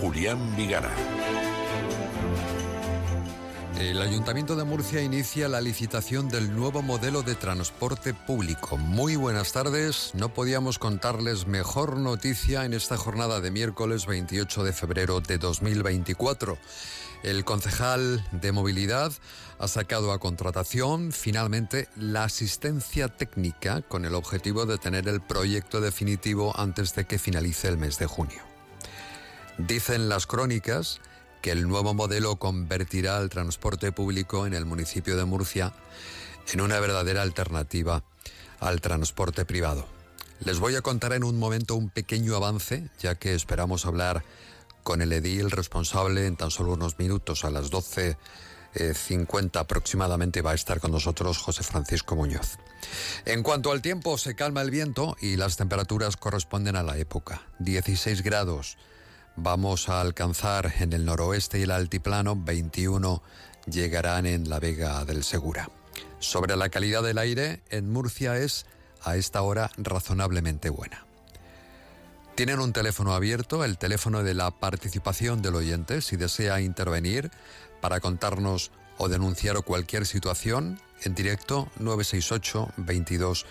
Julián Vigara. El Ayuntamiento de Murcia inicia la licitación del nuevo modelo de transporte público. Muy buenas tardes. No podíamos contarles mejor noticia en esta jornada de miércoles 28 de febrero de 2024. El concejal de movilidad ha sacado a contratación finalmente la asistencia técnica con el objetivo de tener el proyecto definitivo antes de que finalice el mes de junio. Dicen las crónicas que el nuevo modelo convertirá el transporte público en el municipio de Murcia en una verdadera alternativa al transporte privado. Les voy a contar en un momento un pequeño avance, ya que esperamos hablar con el edil responsable en tan solo unos minutos, a las 12.50 eh, aproximadamente, va a estar con nosotros José Francisco Muñoz. En cuanto al tiempo, se calma el viento y las temperaturas corresponden a la época. 16 grados. Vamos a alcanzar en el noroeste y el altiplano 21 llegarán en la Vega del Segura. Sobre la calidad del aire, en Murcia es a esta hora razonablemente buena. Tienen un teléfono abierto, el teléfono de la participación del oyente, si desea intervenir para contarnos o denunciar cualquier situación, en directo 968 22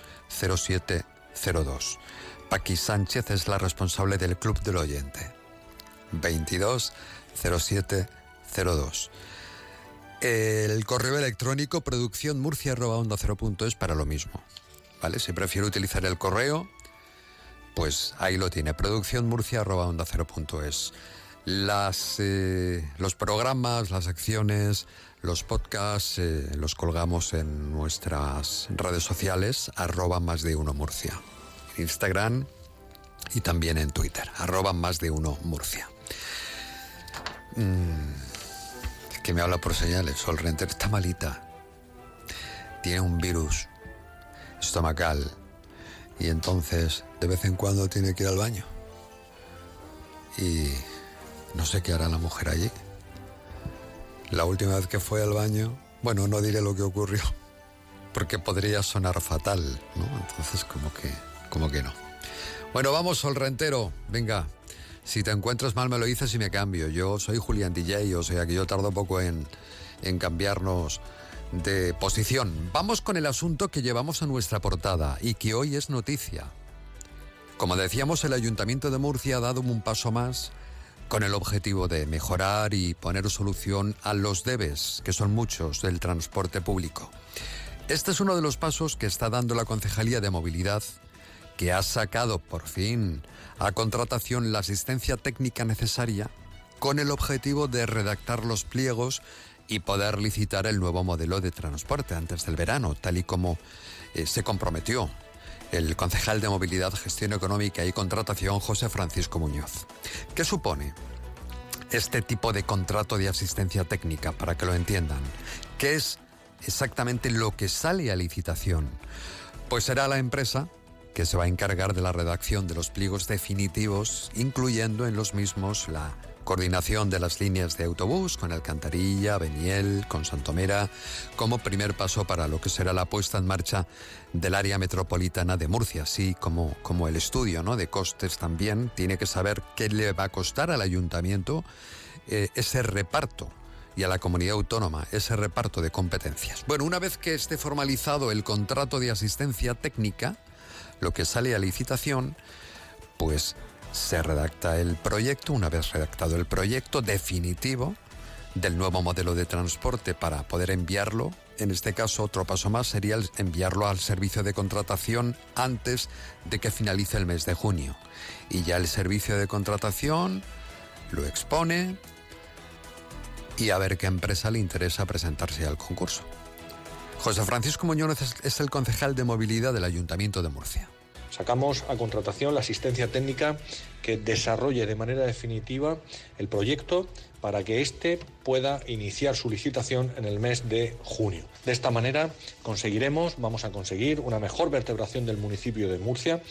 02. Paqui Sánchez es la responsable del Club del Oyente. 22 02. El correo electrónico producción murcia es para lo mismo. ¿Vale? Si prefiere utilizar el correo, pues ahí lo tiene, producciónmurcia.onda0.es. Las, eh, los programas, las acciones, los podcasts eh, los colgamos en nuestras redes sociales, arroba más de uno Murcia. Instagram y también en Twitter, arroba más de uno Murcia. Mm, que me habla por señales, Sol Renter está malita. Tiene un virus estomacal y entonces de vez en cuando tiene que ir al baño. Y no sé qué hará la mujer allí. La última vez que fue al baño, bueno, no diré lo que ocurrió, porque podría sonar fatal, ¿no? Entonces como que, como que no. Bueno, vamos, Sol Rentero, venga. Si te encuentras mal me lo dices y me cambio. Yo soy Julián DJ, o sea que yo tardo poco en, en cambiarnos de posición. Vamos con el asunto que llevamos a nuestra portada y que hoy es noticia. Como decíamos, el Ayuntamiento de Murcia ha dado un paso más con el objetivo de mejorar y poner solución a los debes, que son muchos, del transporte público. Este es uno de los pasos que está dando la Concejalía de Movilidad, que ha sacado por fin a contratación la asistencia técnica necesaria con el objetivo de redactar los pliegos y poder licitar el nuevo modelo de transporte antes del verano, tal y como eh, se comprometió el concejal de Movilidad, Gestión Económica y Contratación, José Francisco Muñoz. ¿Qué supone este tipo de contrato de asistencia técnica, para que lo entiendan? ¿Qué es exactamente lo que sale a licitación? Pues será la empresa que se va a encargar de la redacción de los pliegos definitivos, incluyendo en los mismos la coordinación de las líneas de autobús con Alcantarilla, Beniel, con Santomera, como primer paso para lo que será la puesta en marcha del área metropolitana de Murcia, así como, como el estudio ¿no? de costes también. Tiene que saber qué le va a costar al ayuntamiento eh, ese reparto y a la comunidad autónoma ese reparto de competencias. Bueno, una vez que esté formalizado el contrato de asistencia técnica, lo que sale a licitación, pues se redacta el proyecto, una vez redactado el proyecto definitivo del nuevo modelo de transporte para poder enviarlo. En este caso, otro paso más sería enviarlo al servicio de contratación antes de que finalice el mes de junio. Y ya el servicio de contratación lo expone y a ver qué empresa le interesa presentarse al concurso. José Francisco Muñoz es el concejal de movilidad del Ayuntamiento de Murcia. Sacamos a contratación la asistencia técnica que desarrolle de manera definitiva el proyecto para que éste pueda iniciar su licitación en el mes de junio. De esta manera conseguiremos, vamos a conseguir una mejor vertebración del municipio de Murcia,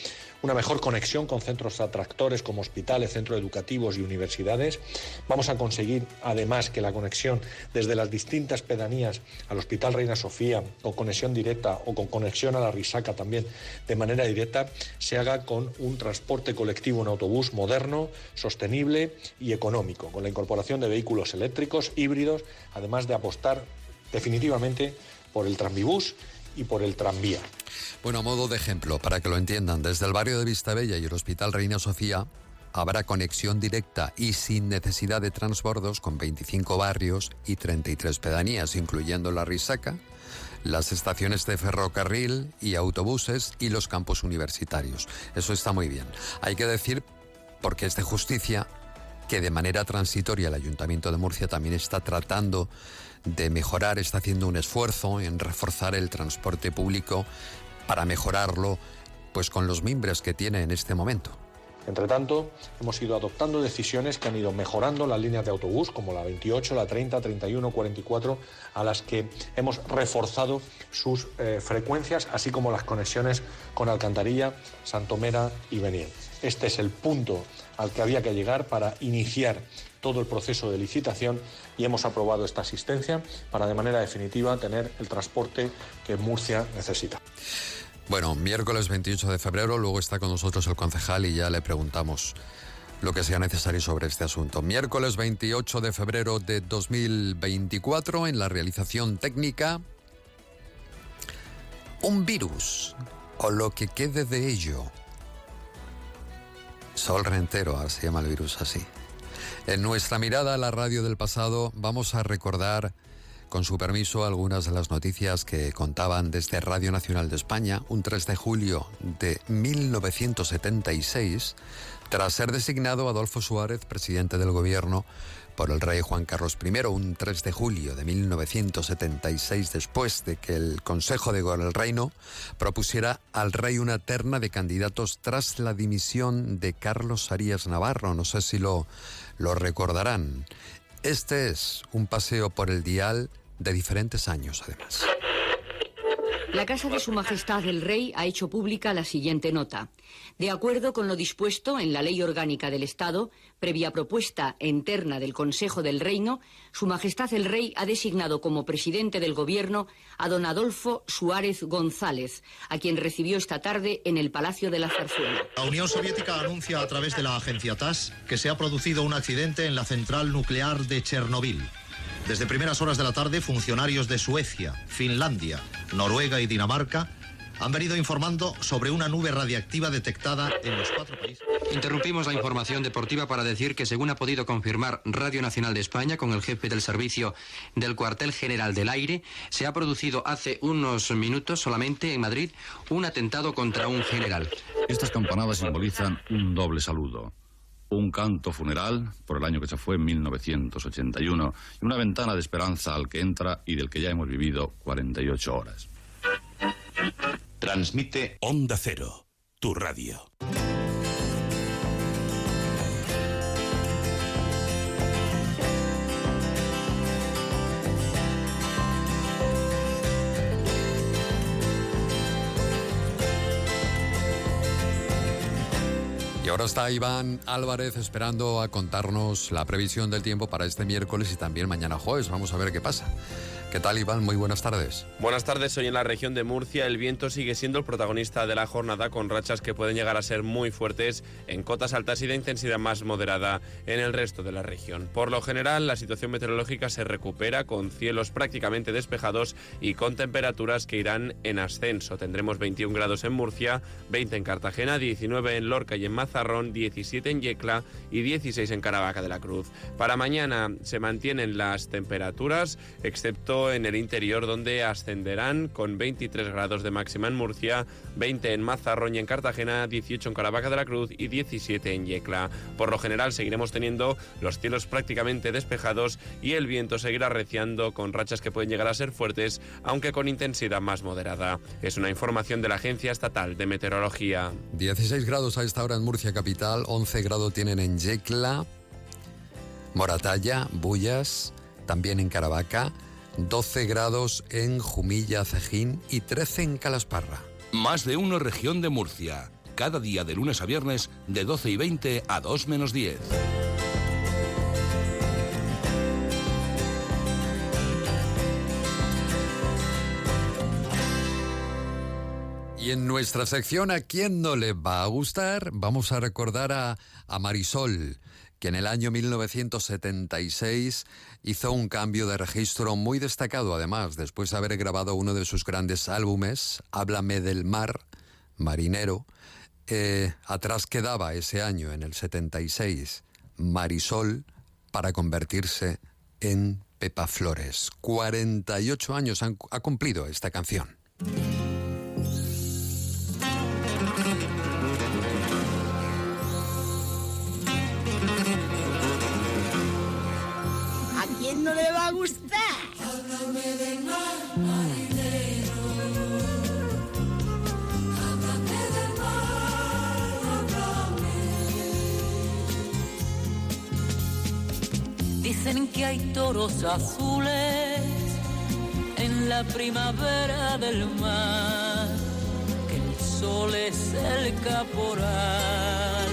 una mejor conexión con centros atractores como hospitales, centros educativos y universidades. Vamos a conseguir además que la conexión desde las distintas pedanías al Hospital Reina Sofía, con conexión directa o con conexión a la Risaca también de manera directa, se haga con un transporte colectivo en autobús moderno, sostenible y económico, con la incorporación de vehículos eléctricos, híbridos, además de apostar definitivamente por el tranvibús y por el tranvía. Bueno, a modo de ejemplo, para que lo entiendan, desde el barrio de Vistabella y el Hospital Reina Sofía habrá conexión directa y sin necesidad de transbordos con 25 barrios y 33 pedanías, incluyendo la Risaca, las estaciones de ferrocarril y autobuses y los campos universitarios. Eso está muy bien. Hay que decir, porque es de justicia, que de manera transitoria el Ayuntamiento de Murcia también está tratando de mejorar, está haciendo un esfuerzo en reforzar el transporte público para mejorarlo pues con los mimbres que tiene en este momento. Entre tanto, hemos ido adoptando decisiones que han ido mejorando las líneas de autobús, como la 28, la 30, 31, 44, a las que hemos reforzado sus eh, frecuencias, así como las conexiones con Alcantarilla, Santomera y Beniel. Este es el punto al que había que llegar para iniciar todo el proceso de licitación y hemos aprobado esta asistencia para de manera definitiva tener el transporte que Murcia necesita. Bueno, miércoles 28 de febrero, luego está con nosotros el concejal y ya le preguntamos lo que sea necesario sobre este asunto. Miércoles 28 de febrero de 2024, en la realización técnica, un virus o lo que quede de ello. Sol Rentero, se llama el virus así. En nuestra mirada a la radio del pasado vamos a recordar, con su permiso, algunas de las noticias que contaban desde Radio Nacional de España un 3 de julio de 1976, tras ser designado Adolfo Suárez presidente del gobierno por el rey Juan Carlos I un 3 de julio de 1976 después de que el Consejo de el Reino propusiera al rey una terna de candidatos tras la dimisión de Carlos Arias Navarro. No sé si lo, lo recordarán. Este es un paseo por el dial de diferentes años además. La Casa de Su Majestad el Rey ha hecho pública la siguiente nota. De acuerdo con lo dispuesto en la Ley Orgánica del Estado, previa propuesta interna del Consejo del Reino, Su Majestad el Rey ha designado como presidente del Gobierno a don Adolfo Suárez González, a quien recibió esta tarde en el Palacio de la Zarzuela. La Unión Soviética anuncia a través de la agencia TAS que se ha producido un accidente en la central nuclear de Chernobyl. Desde primeras horas de la tarde, funcionarios de Suecia, Finlandia, Noruega y Dinamarca han venido informando sobre una nube radiactiva detectada en los cuatro países. Interrumpimos la información deportiva para decir que, según ha podido confirmar Radio Nacional de España con el jefe del servicio del cuartel general del aire, se ha producido hace unos minutos solamente en Madrid un atentado contra un general. Estas campanadas simbolizan un doble saludo un canto funeral por el año que se fue, en 1981, y una ventana de esperanza al que entra y del que ya hemos vivido 48 horas. Transmite Onda Cero, tu radio. Y ahora está Iván Álvarez esperando a contarnos la previsión del tiempo para este miércoles y también mañana jueves. Vamos a ver qué pasa. ¿Qué tal, Iván? Muy buenas tardes. Buenas tardes. Hoy en la región de Murcia el viento sigue siendo el protagonista de la jornada con rachas que pueden llegar a ser muy fuertes en cotas altas y de intensidad más moderada en el resto de la región. Por lo general, la situación meteorológica se recupera con cielos prácticamente despejados y con temperaturas que irán en ascenso. Tendremos 21 grados en Murcia, 20 en Cartagena, 19 en Lorca y en Mazarrón, 17 en Yecla y 16 en Caravaca de la Cruz. Para mañana se mantienen las temperaturas, excepto en el interior donde ascenderán con 23 grados de máxima en Murcia, 20 en Mazarrón y en Cartagena, 18 en Caravaca de la Cruz y 17 en Yecla. Por lo general seguiremos teniendo los cielos prácticamente despejados y el viento seguirá reciando con rachas que pueden llegar a ser fuertes, aunque con intensidad más moderada. Es una información de la Agencia Estatal de Meteorología. 16 grados a esta hora en Murcia capital, 11 grados tienen en Yecla. Moratalla, Bullas, también en Caravaca, 12 grados en Jumilla, Cejín y 13 en Calasparra. Más de uno región de Murcia. Cada día de lunes a viernes de 12 y 20 a 2 menos 10. Y en nuestra sección ¿A quién no le va a gustar? Vamos a recordar a, a Marisol, que en el año 1976 hizo un cambio de registro muy destacado, además, después de haber grabado uno de sus grandes álbumes, Háblame del mar, Marinero. Eh, atrás quedaba ese año, en el 76, Marisol, para convertirse en Pepa Flores. 48 años ha cumplido esta canción. No le va a gustar? Dicen que hay toros azules en la primavera del mar, que el sol es el caporal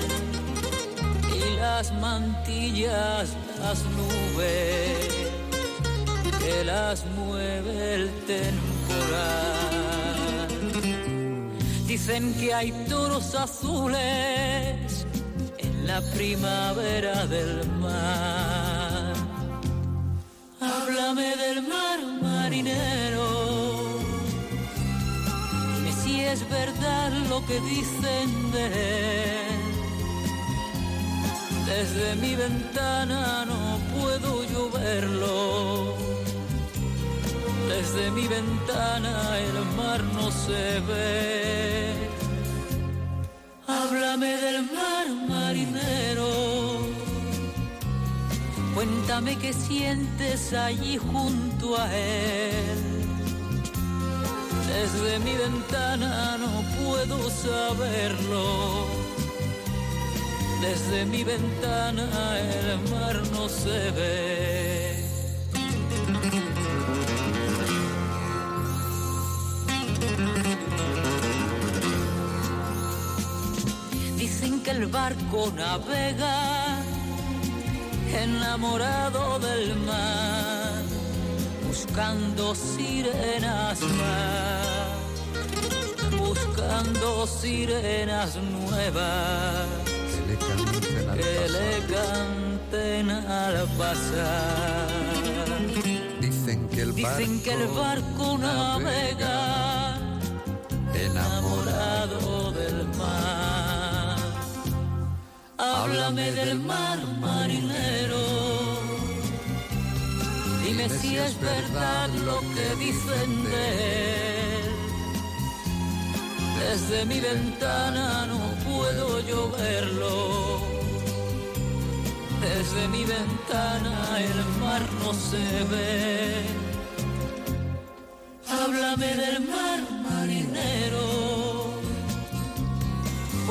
y las mantillas, las nubes, que las mueve el temporal. Dicen que hay toros azules en la primavera del mar. Háblame del mar marinero. Dime si es verdad lo que dicen de él. Desde mi ventana no puedo yo verlo. Desde mi ventana el mar no se ve. Háblame del mar marinero. Cuéntame qué sientes allí junto a él. Desde mi ventana no puedo saberlo. Desde mi ventana el mar no se ve. Dicen que el barco navega enamorado del mar, buscando sirenas más, buscando sirenas nuevas que le canten al pasar. Dicen que el barco, Dicen que el barco navega enamorado Háblame del mar marinero. Dime si es verdad lo que dicen de él. Desde mi ventana no puedo yo verlo. Desde mi ventana el mar no se ve. Háblame del mar marinero.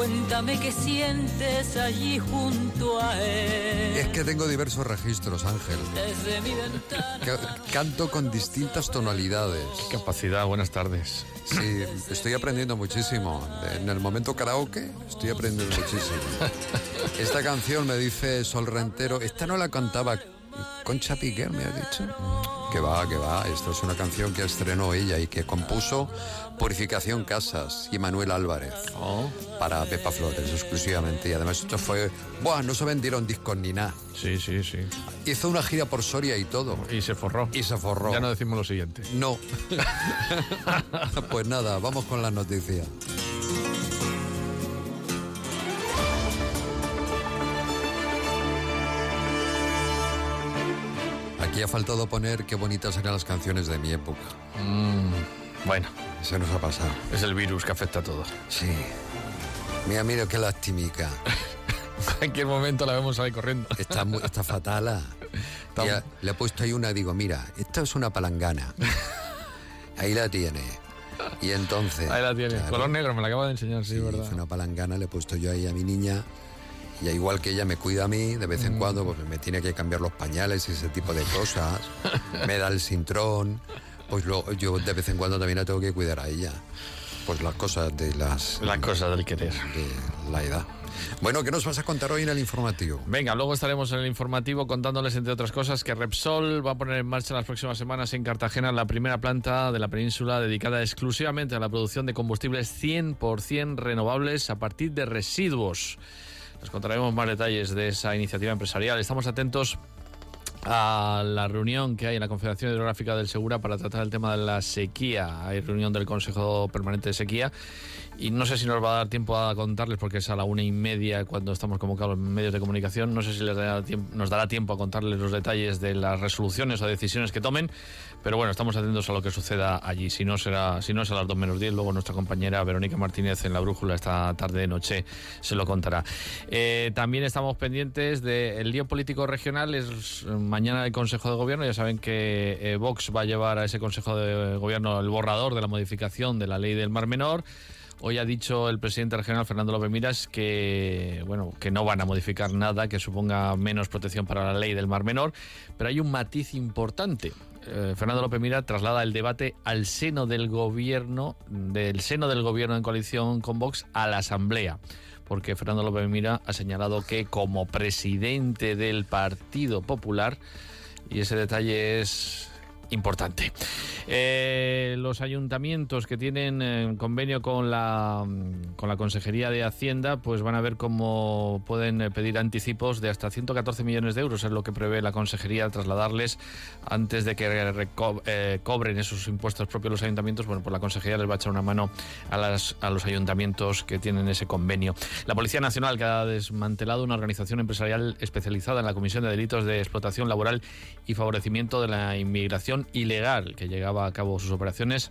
Cuéntame qué sientes allí junto a él. Es que tengo diversos registros, Ángel. Desde mi ventana. Ca- Canto con distintas tonalidades. Capacidad, buenas tardes. Sí, estoy aprendiendo muchísimo. En el momento karaoke estoy aprendiendo muchísimo. Esta canción me dice Sol Rentero, esta no la cantaba Concha Piquer, me ha dicho. Que va, que va, esto es una canción que estrenó ella y que compuso Purificación Casas y Manuel Álvarez para Pepa Flores exclusivamente. Y además esto fue, buah, no se vendieron discos ni nada. Sí, sí, sí. Hizo una gira por Soria y todo. Y se forró. Y se forró. Ya no decimos lo siguiente. No. pues nada, vamos con las noticias. Aquí ha faltado poner qué bonitas eran las canciones de mi época. Mm, bueno. Se nos ha pasado. Es el virus que afecta a todos. Sí. Mira, mira qué lastimica. en qué momento la vemos ahí corriendo. Está, mu- está fatal. Ya, le he puesto ahí una, digo, mira, esta es una palangana. Ahí la tiene. Y entonces... Ahí la tiene. claro, Color negro, me la acaba de enseñar, sí, Sí, verdad. fue una palangana, le he puesto yo ahí a mi niña Y igual que ella me cuida a mí, de vez en Mm. cuando pues me tiene que cambiar los pañales y ese tipo de cosas, me da el cintrón, pues lo- yo de vez en cuando también la tengo que cuidar a ella. Pues las cosas de las... Las cosas del querer. De la edad. Bueno, ¿qué nos vas a contar hoy en el informativo? Venga, luego estaremos en el informativo contándoles, entre otras cosas, que Repsol va a poner en marcha en las próximas semanas en Cartagena la primera planta de la península dedicada exclusivamente a la producción de combustibles 100% renovables a partir de residuos. Les contaremos más detalles de esa iniciativa empresarial. Estamos atentos a la reunión que hay en la Confederación Hidrográfica del Segura para tratar el tema de la sequía. Hay reunión del Consejo Permanente de Sequía y no sé si nos va a dar tiempo a contarles porque es a la una y media cuando estamos convocados en medios de comunicación. No sé si les dará tiemp- nos dará tiempo a contarles los detalles de las resoluciones o decisiones que tomen, pero bueno, estamos atentos a lo que suceda allí. Si no será, si no es a las dos menos 10, luego nuestra compañera Verónica Martínez en la brújula esta tarde noche se lo contará. Eh, también estamos pendientes del lío político regional. Es eh, mañana el Consejo de Gobierno. Ya saben que eh, Vox va a llevar a ese Consejo de Gobierno el borrador de la modificación de la ley del Mar Menor. Hoy ha dicho el presidente regional Fernando López Miras que bueno que no van a modificar nada que suponga menos protección para la ley del Mar Menor, pero hay un matiz importante. Eh, Fernando López Mira traslada el debate al seno del gobierno, del seno del gobierno en coalición con Vox a la Asamblea porque Fernando López Mira ha señalado que como presidente del Partido Popular, y ese detalle es importante. Eh, los ayuntamientos que tienen eh, convenio con la, mm, con la Consejería de Hacienda, pues van a ver cómo pueden eh, pedir anticipos de hasta 114 millones de euros, es lo que prevé la Consejería trasladarles antes de que cobren esos impuestos propios los ayuntamientos. Bueno, pues la Consejería les va a echar una mano a, las, a los ayuntamientos que tienen ese convenio. La Policía Nacional, que ha desmantelado una organización empresarial especializada en la comisión de delitos de explotación laboral y favorecimiento de la inmigración ilegal, que llegaba a cabo sus operaciones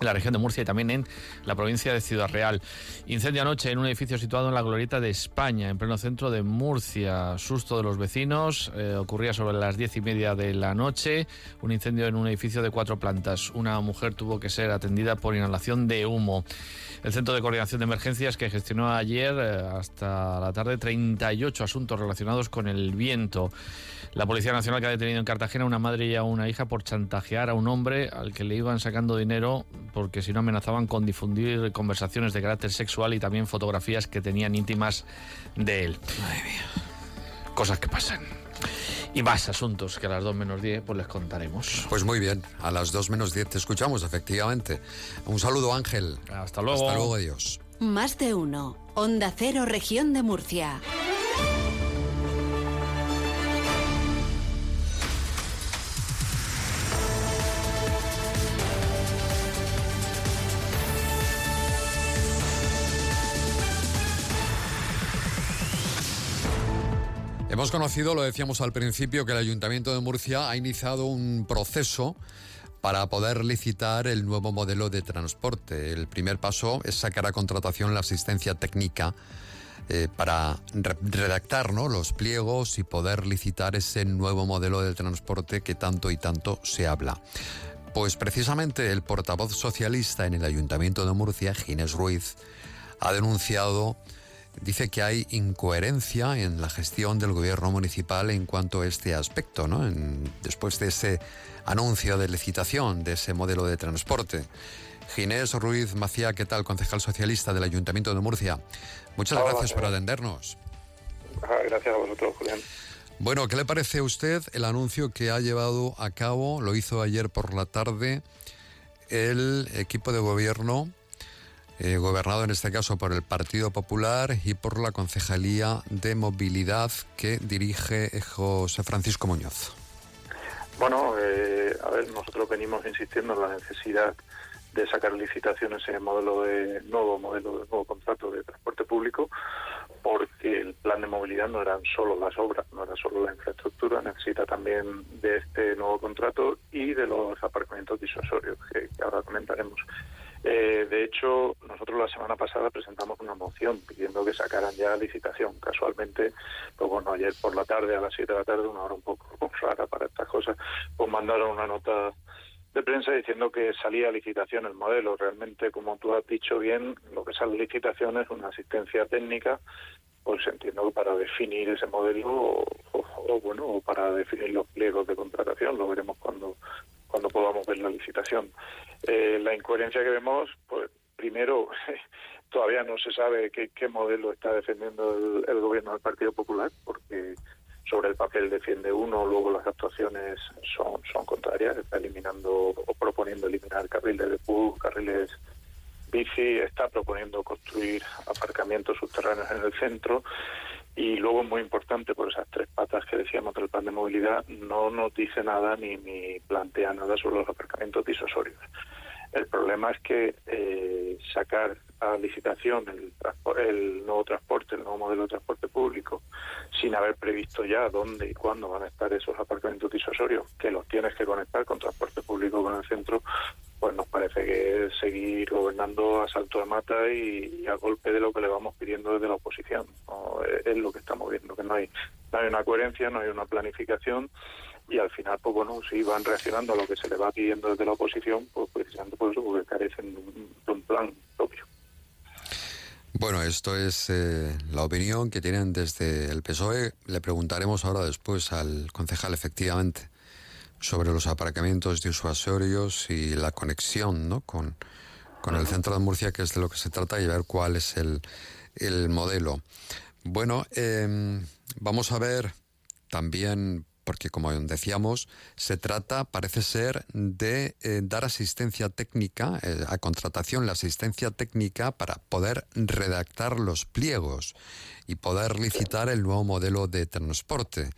la región de Murcia y también en la provincia de Ciudad Real. Incendio anoche en un edificio situado en la Glorieta de España, en pleno centro de Murcia. Susto de los vecinos. eh, ocurría sobre las diez y media de la noche. Un incendio en un edificio de cuatro plantas. Una mujer tuvo que ser atendida por inhalación de humo. El Centro de Coordinación de Emergencias que gestionó ayer eh, hasta la tarde 38 asuntos relacionados con el viento. La Policía Nacional que ha detenido en Cartagena una madre y a una hija por chantajear a un hombre al que le iban sacando dinero porque si no amenazaban con difundir conversaciones de carácter sexual y también fotografías que tenían íntimas de él. Cosas que pasan. Y más asuntos que a las 2 menos 10 pues les contaremos. Pues muy bien, a las 2 menos 10 te escuchamos, efectivamente. Un saludo, Ángel. Hasta luego. Hasta luego, adiós. Más de uno. Onda Cero, Región de Murcia. Hemos conocido, lo decíamos al principio, que el Ayuntamiento de Murcia ha iniciado un proceso para poder licitar el nuevo modelo de transporte. El primer paso es sacar a contratación la asistencia técnica eh, para re- redactar ¿no? los pliegos y poder licitar ese nuevo modelo de transporte que tanto y tanto se habla. Pues precisamente el portavoz socialista en el Ayuntamiento de Murcia, Ginés Ruiz, ha denunciado, dice que hay incoherencia en la gestión del gobierno municipal en cuanto a este aspecto, ¿no? En- después de ese anuncio de licitación de ese modelo de transporte. Ginés Ruiz Macía, ¿qué tal? Concejal socialista del Ayuntamiento de Murcia. Muchas Hola, gracias por atendernos. Ah, Gracias a vosotros, Julián. Bueno, ¿qué le parece a usted el anuncio que ha llevado a cabo, lo hizo ayer por la tarde, el equipo de gobierno, eh, gobernado en este caso por el Partido Popular y por la Concejalía de Movilidad que dirige José Francisco Muñoz? Bueno, eh, a ver, nosotros venimos insistiendo en la necesidad de sacar licitaciones en el modelo de nuevo modelo de nuevo contrato de transporte público porque el plan de movilidad no eran solo las obras, no era solo la infraestructura, necesita también de este nuevo contrato y de los aparcamientos disuasorios que, que ahora comentaremos. Eh, de hecho, nosotros la semana pasada presentamos una moción pidiendo que sacaran ya licitación. Casualmente, pues bueno, ayer por la tarde, a las 7 de la tarde, una hora un poco rara para estas cosas, pues mandaron una nota de prensa diciendo que salía licitación el modelo. Realmente, como tú has dicho bien, lo que sale licitación es una asistencia técnica pues entiendo que para definir ese modelo o, bueno o para definir los pliegos de contratación lo veremos cuando cuando podamos ver la licitación eh, la incoherencia que vemos pues primero todavía no se sabe qué, modelo está defendiendo el, el, gobierno del Partido Popular porque sobre el papel defiende uno luego las actuaciones son son contrarias está eliminando o proponiendo eliminar carriles de bus carriles Bici está proponiendo construir aparcamientos subterráneos en el centro y luego muy importante por esas tres patas que decíamos del plan de movilidad no nos dice nada ni, ni plantea nada sobre los aparcamientos disosorios. El problema es que eh, sacar a licitación el, el nuevo transporte, el nuevo modelo de transporte público, sin haber previsto ya dónde y cuándo van a estar esos aparcamientos disosorios, que los tienes que conectar con transporte público con el centro, pues nos parece que es seguir gobernando a salto de mata y, a golpe de lo que le vamos pidiendo desde la oposición. ¿no? Es, lo que estamos viendo, que no hay, no hay una coherencia, no hay una planificación y al final, pues bueno, si van reaccionando a lo que se le va pidiendo desde la oposición, pues precisamente por eso, porque carecen de un, un plan propio. Bueno, esto es eh, la opinión que tienen desde el PSOE. Le preguntaremos ahora después al concejal, efectivamente, sobre los aparcamientos disuasorios y la conexión ¿no? con, con el centro de Murcia, que es de lo que se trata, y ver cuál es el, el modelo. Bueno, eh, vamos a ver también porque como decíamos, se trata, parece ser, de eh, dar asistencia técnica, eh, a contratación, la asistencia técnica para poder redactar los pliegos y poder licitar el nuevo modelo de transporte.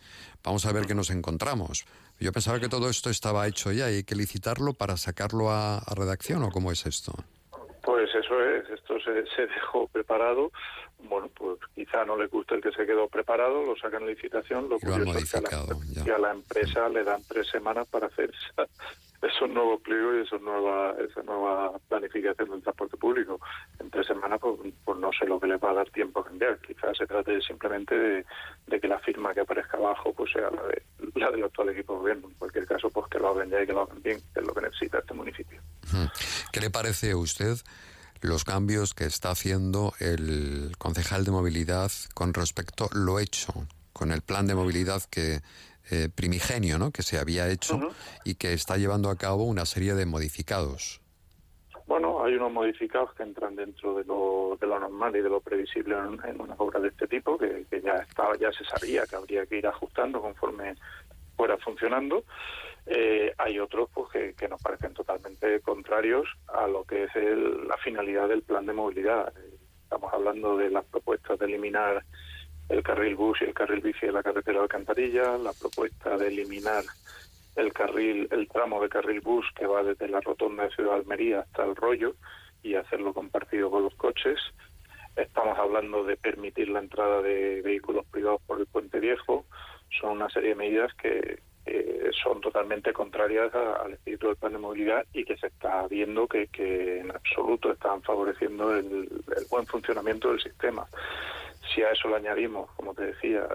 Vamos a ver qué nos encontramos. Yo pensaba que todo esto estaba hecho ya y hay que licitarlo para sacarlo a, a redacción, ¿o cómo es esto? Pues eso es, esto se, se dejó preparado bueno, pues quizá no le guste el que se quedó preparado, lo sacan en licitación, lo, lo han curioso es que a la, modificado, y a la empresa le dan tres semanas para hacer esa- esos nuevos pliegos y esa nueva, esa nueva planificación del transporte público. En tres semanas, pues, pues no sé lo que les va a dar tiempo a cambiar. Quizás se trate simplemente de, de que la firma que aparezca abajo pues sea la, de, la del actual equipo de gobierno. En cualquier caso, pues que lo hagan ya y que lo hagan bien, que es lo que necesita este municipio. ¿Qué le parece a usted los cambios que está haciendo el concejal de movilidad con respecto a lo hecho, con el plan de movilidad que eh, primigenio, ¿no? que se había hecho y que está llevando a cabo una serie de modificados? Bueno, hay unos modificados que entran dentro de lo, de lo normal y de lo previsible en, en una obra de este tipo, que, que ya estaba, ya se sabía que habría que ir ajustando conforme fuera funcionando. Eh, hay otros pues que, nos parecen totalmente contrarios a lo que es el, la finalidad del plan de movilidad. Estamos hablando de las propuestas de eliminar el carril bus y el carril bici de la carretera de Alcantarilla, la propuesta de eliminar el carril, el tramo de carril bus que va desde la rotonda de Ciudad Almería hasta el rollo y hacerlo compartido con los coches. Estamos hablando de permitir la entrada de vehículos privados por el puente viejo. Son una serie de medidas que, eh, son totalmente contrarias a, al espíritu del plan de movilidad y que se está viendo que, que en absoluto están favoreciendo el, el, buen funcionamiento del sistema. Si a eso le añadimos, como te decía,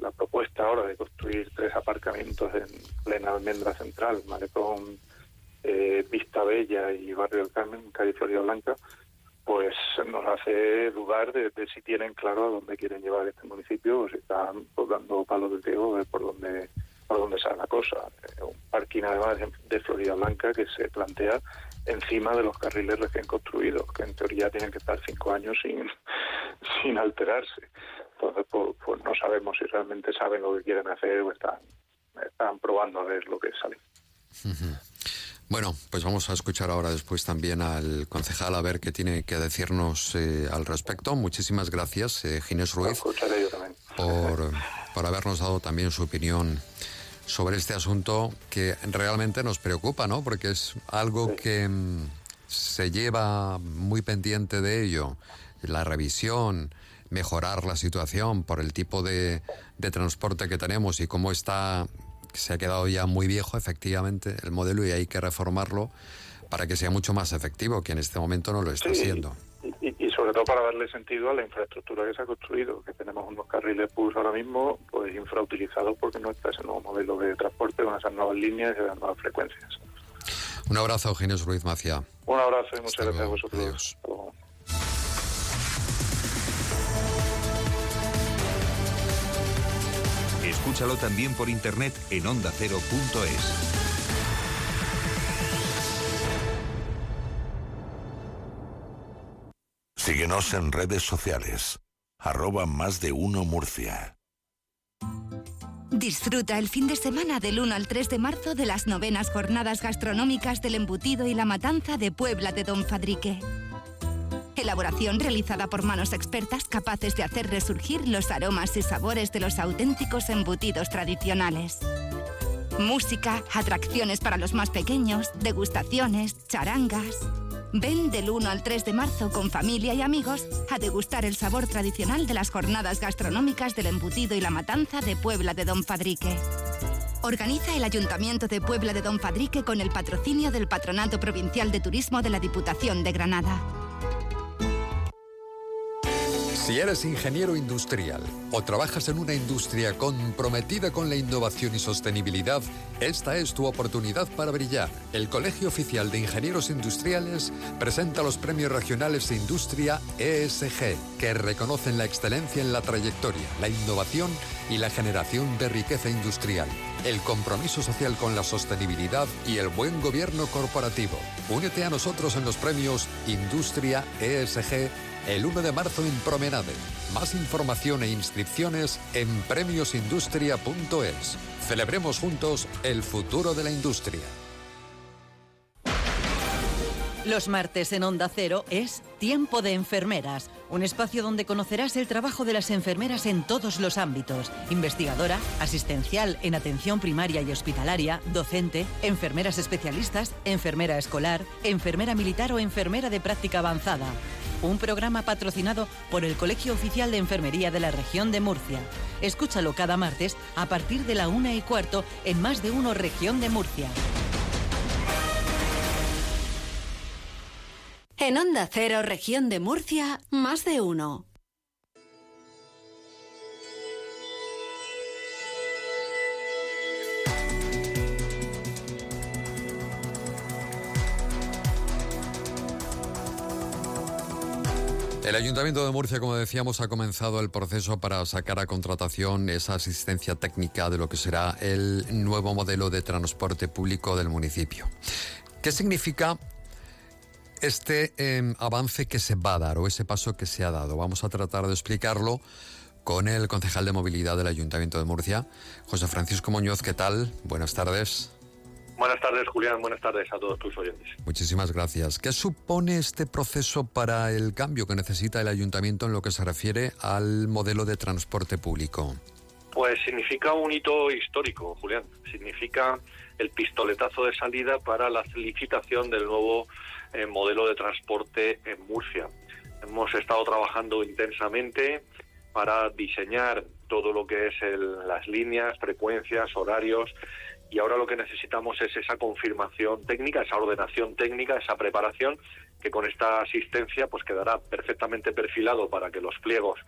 la propuesta ahora de construir tres aparcamientos en plena almendra central, Malecón, eh, Vista Bella y Barrio del Carmen, calle Florida Blanca, pues nos hace dudar de, si tienen claro a dónde quieren llevar este municipio o si están pues, dando palos de ciego de por dónde por dónde sale la cosa. Eh, un parking además de Florida Blanca que se plantea encima de los carriles recién construidos, que en teoría tienen que estar cinco años sin, sin alterarse. Entonces, pues, pues, no sabemos si realmente saben lo que quieren hacer o están, están probando a ver lo que sale. Bueno, pues vamos a escuchar ahora después también al concejal a ver qué tiene que decirnos eh, al respecto. Muchísimas gracias, eh, Ginés Ruiz, por, por habernos dado también su opinión sobre este asunto que realmente nos preocupa, ¿no? Porque es algo que mm, se lleva muy pendiente de ello, la revisión, mejorar la situación por el tipo de, de transporte que tenemos y cómo está, se ha quedado ya muy viejo efectivamente el modelo y hay que reformarlo para que sea mucho más efectivo, que en este momento no lo está sí, siendo. Y, y, sobre todo para darle sentido a la infraestructura que se ha construido, que tenemos unos carriles bus ahora mismo pues infrautilizados porque no está ese nuevo modelo de transporte con esas nuevas líneas y esas nuevas frecuencias. Un abrazo, Eugenio Ruiz Macia. Un abrazo y muchas Hasta gracias luego. a vosotros. Adiós. Escúchalo también por internet en ondacero.es. Síguenos en redes sociales. Arroba más de uno Murcia. Disfruta el fin de semana del 1 al 3 de marzo de las novenas jornadas gastronómicas del embutido y la matanza de Puebla de Don Fadrique. Elaboración realizada por manos expertas capaces de hacer resurgir los aromas y sabores de los auténticos embutidos tradicionales. Música, atracciones para los más pequeños, degustaciones, charangas. Ven del 1 al 3 de marzo con familia y amigos a degustar el sabor tradicional de las jornadas gastronómicas del embutido y la matanza de Puebla de Don Fadrique. Organiza el Ayuntamiento de Puebla de Don Fadrique con el patrocinio del Patronato Provincial de Turismo de la Diputación de Granada. Si eres ingeniero industrial o trabajas en una industria comprometida con la innovación y sostenibilidad, esta es tu oportunidad para brillar. El Colegio Oficial de Ingenieros Industriales presenta los premios regionales de Industria ESG, que reconocen la excelencia en la trayectoria, la innovación y la generación de riqueza industrial, el compromiso social con la sostenibilidad y el buen gobierno corporativo. Únete a nosotros en los premios Industria ESG el 1 de marzo en Promenade. Más información e inscripciones en premiosindustria.es. Celebremos juntos el futuro de la industria. Los martes en Onda Cero es Tiempo de Enfermeras, un espacio donde conocerás el trabajo de las enfermeras en todos los ámbitos. Investigadora, asistencial en atención primaria y hospitalaria, docente, enfermeras especialistas, enfermera escolar, enfermera militar o enfermera de práctica avanzada un programa patrocinado por el Colegio Oficial de Enfermería de la región de Murcia. Escúchalo cada martes a partir de la una y cuarto en Más de Uno Región de Murcia. En Onda Cero, Región de Murcia, Más de Uno. El Ayuntamiento de Murcia, como decíamos, ha comenzado el proceso para sacar a contratación esa asistencia técnica de lo que será el nuevo modelo de transporte público del municipio. ¿Qué significa este em, avance que se va a dar o ese paso que se ha dado? Vamos a tratar de explicarlo con el concejal de movilidad del Ayuntamiento de Murcia, José Francisco Muñoz. ¿Qué tal? Buenas tardes. Buenas tardes, Julián. Buenas tardes a todos tus oyentes. Muchísimas gracias. ¿Qué supone este proceso para el cambio que necesita el ayuntamiento en lo que se refiere al modelo de transporte público? Pues significa un hito histórico, Julián. Significa el pistoletazo de salida para la licitación del nuevo eh, modelo de transporte en Murcia. Hemos estado trabajando intensamente para diseñar todo lo que es las líneas, frecuencias, horarios y ahora lo que necesitamos es esa confirmación técnica, esa ordenación técnica, esa preparación que con esta asistencia pues quedará perfectamente perfilado para que los pliegos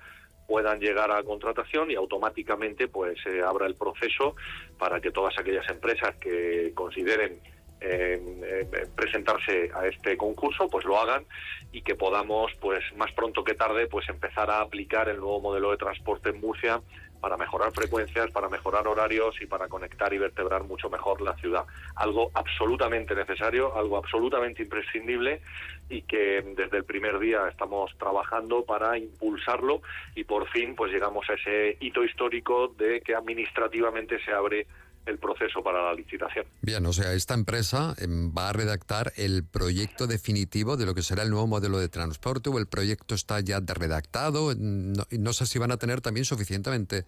puedan llegar a contratación y automáticamente pues se abra el proceso para que todas aquellas empresas que consideren eh, presentarse a este concurso pues lo hagan y que podamos pues más pronto que tarde pues empezar a aplicar el nuevo modelo de transporte en Murcia para mejorar frecuencias, para mejorar horarios y para conectar y vertebrar mucho mejor la ciudad. Algo absolutamente necesario, algo absolutamente imprescindible y que desde el primer día estamos trabajando para impulsarlo y por fin pues llegamos a ese hito histórico de que administrativamente se abre el proceso para la licitación. Bien, o sea, esta empresa em, va a redactar el proyecto definitivo de lo que será el nuevo modelo de transporte o el proyecto está ya redactado. No, no sé si van a tener también suficientemente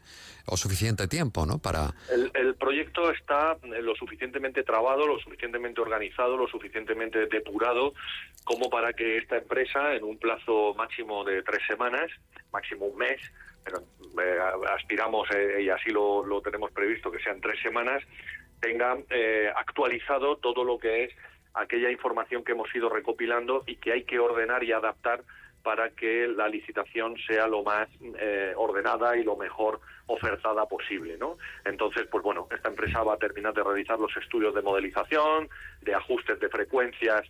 o suficiente tiempo, ¿no? Para el, el proyecto está eh, lo suficientemente trabado, lo suficientemente organizado, lo suficientemente depurado como para que esta empresa, en un plazo máximo de tres semanas, máximo un mes, eh, aspiramos, eh, y así lo, tenemos previsto, que sean tres semanas, tengan eh, actualizado todo lo que es aquella información que hemos ido recopilando y que hay que ordenar y adaptar para que la licitación sea lo más ordenada y lo mejor ofertada posible, ¿no? Entonces, pues bueno, esta empresa va a terminar de realizar los estudios de modelización, de ajustes de frecuencias,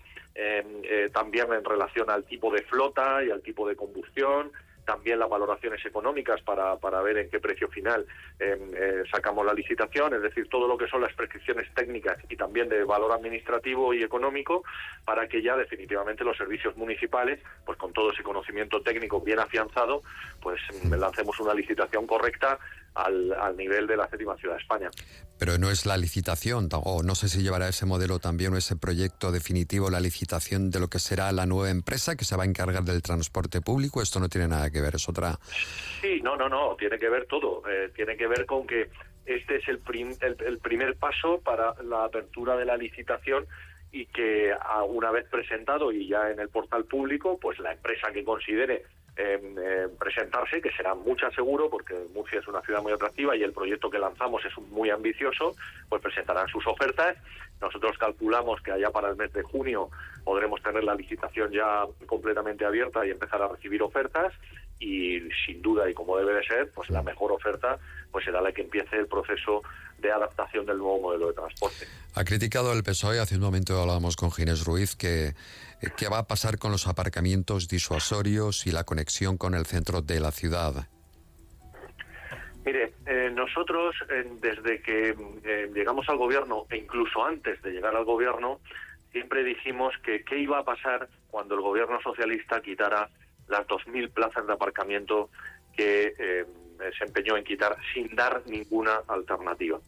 también en relación al tipo de flota y al tipo de combustión, también las valoraciones económicas para, para ver en qué precio final em, eh, sacamos la licitación, es decir, todo lo que son las prescripciones técnicas y también de valor administrativo y económico para que ya definitivamente los servicios municipales, pues con todo ese conocimiento técnico bien afianzado, pues lancemos una licitación correcta al, al, nivel de la séptima ciudad de España. Pero no es la licitación, o no sé si llevará ese modelo también o ese proyecto definitivo, la licitación de lo que será la nueva empresa que se va a encargar del transporte público. Esto no tiene nada que ver, es otra. Sí, no, no, no, tiene que ver todo. Eh, tiene que ver con que este es el, el, primer paso para la apertura de la licitación y que una vez presentado y ya en el portal público, pues la empresa que considere eh, presentarse, que será mucha seguro, porque Murcia es una ciudad muy atractiva y el proyecto que lanzamos es muy ambicioso, pues presentarán sus ofertas. Nosotros calculamos que allá para el mes de junio podremos tener la licitación ya completamente abierta y empezar a recibir ofertas y sin duda y como debe de ser, pues la mejor oferta pues será la que empiece el proceso de adaptación del nuevo modelo de transporte. Ha criticado el PSOE, hace un momento hablábamos con Ginés Ruiz, que qué va a pasar con los aparcamientos disuasorios y la conexión con el centro de la ciudad. Mire, eh, nosotros eh, desde que eh, llegamos al gobierno e incluso antes de llegar al gobierno, siempre dijimos que qué iba a pasar cuando el gobierno socialista quitara las 2.000 plazas de aparcamiento que se empeñó en quitar sin dar ninguna alternativa.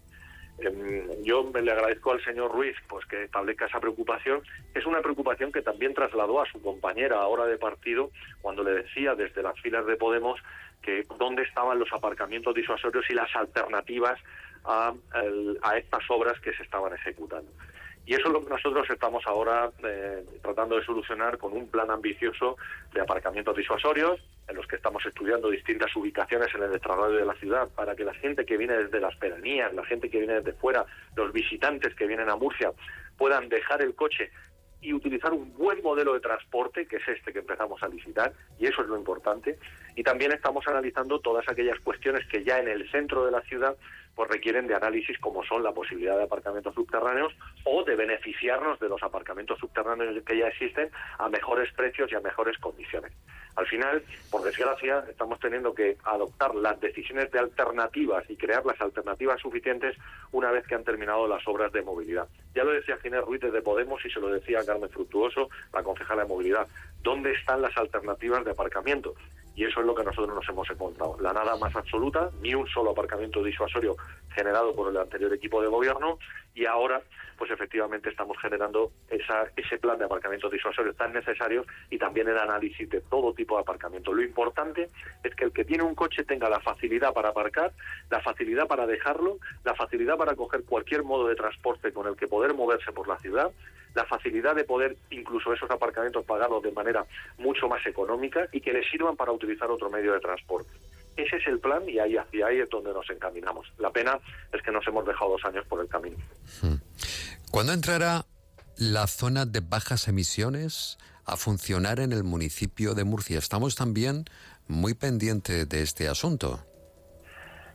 Em, yo le agradezco al señor Ruiz pues que establezca esa preocupación. Es una preocupación que también trasladó a su compañera ahora de partido cuando le decía desde las filas de Podemos que dónde estaban los aparcamientos disuasorios y las alternativas a estas obras que se estaban ejecutando. Y eso es lo que nosotros estamos ahora eh, tratando de solucionar con un plan ambicioso de aparcamientos disuasorios, en los que estamos estudiando distintas ubicaciones en el extrarradio de la ciudad, para que la gente que viene desde las pedanías, la gente que viene desde fuera, los visitantes que vienen a Murcia, puedan dejar el coche y utilizar un buen modelo de transporte, que es este que empezamos a licitar, y eso es lo importante. Y también estamos analizando todas aquellas cuestiones que ya en el centro de la ciudad pues requieren de análisis como son la posibilidad de aparcamientos subterráneos o de beneficiarnos de los aparcamientos subterráneos que ya existen a mejores precios y a mejores condiciones. Al final, por desgracia, estamos teniendo que adoptar las decisiones de alternativas y crear las alternativas suficientes una vez que han terminado las obras de movilidad. Ya lo decía Ginés Ruiz de Podemos y se lo decía Carmen Fructuoso, la concejala de movilidad. ¿Dónde están las alternativas de aparcamiento? Y eso es lo que nosotros nos hemos encontrado. La nada más absoluta, ni un solo aparcamiento disuasorio generado por el anterior equipo de gobierno y ahora pues efectivamente estamos generando esa, ese plan de aparcamiento disuasorio tan necesario y también el análisis de todo tipo de aparcamiento. Lo importante es que el que tiene un coche tenga la facilidad para aparcar, la facilidad para dejarlo, la facilidad para coger cualquier modo de transporte con el que poder moverse por la ciudad, la facilidad de poder incluso esos aparcamientos pagarlos de manera mucho más económica y que le sirvan para utilizar otro medio de transporte. Ese es el plan y ahí hacia ahí es donde nos encaminamos. La pena es que nos hemos dejado dos años por el camino. Hmm. ¿Cuándo entrará la zona de bajas emisiones a funcionar en el municipio de Murcia? Estamos también muy pendientes de este asunto.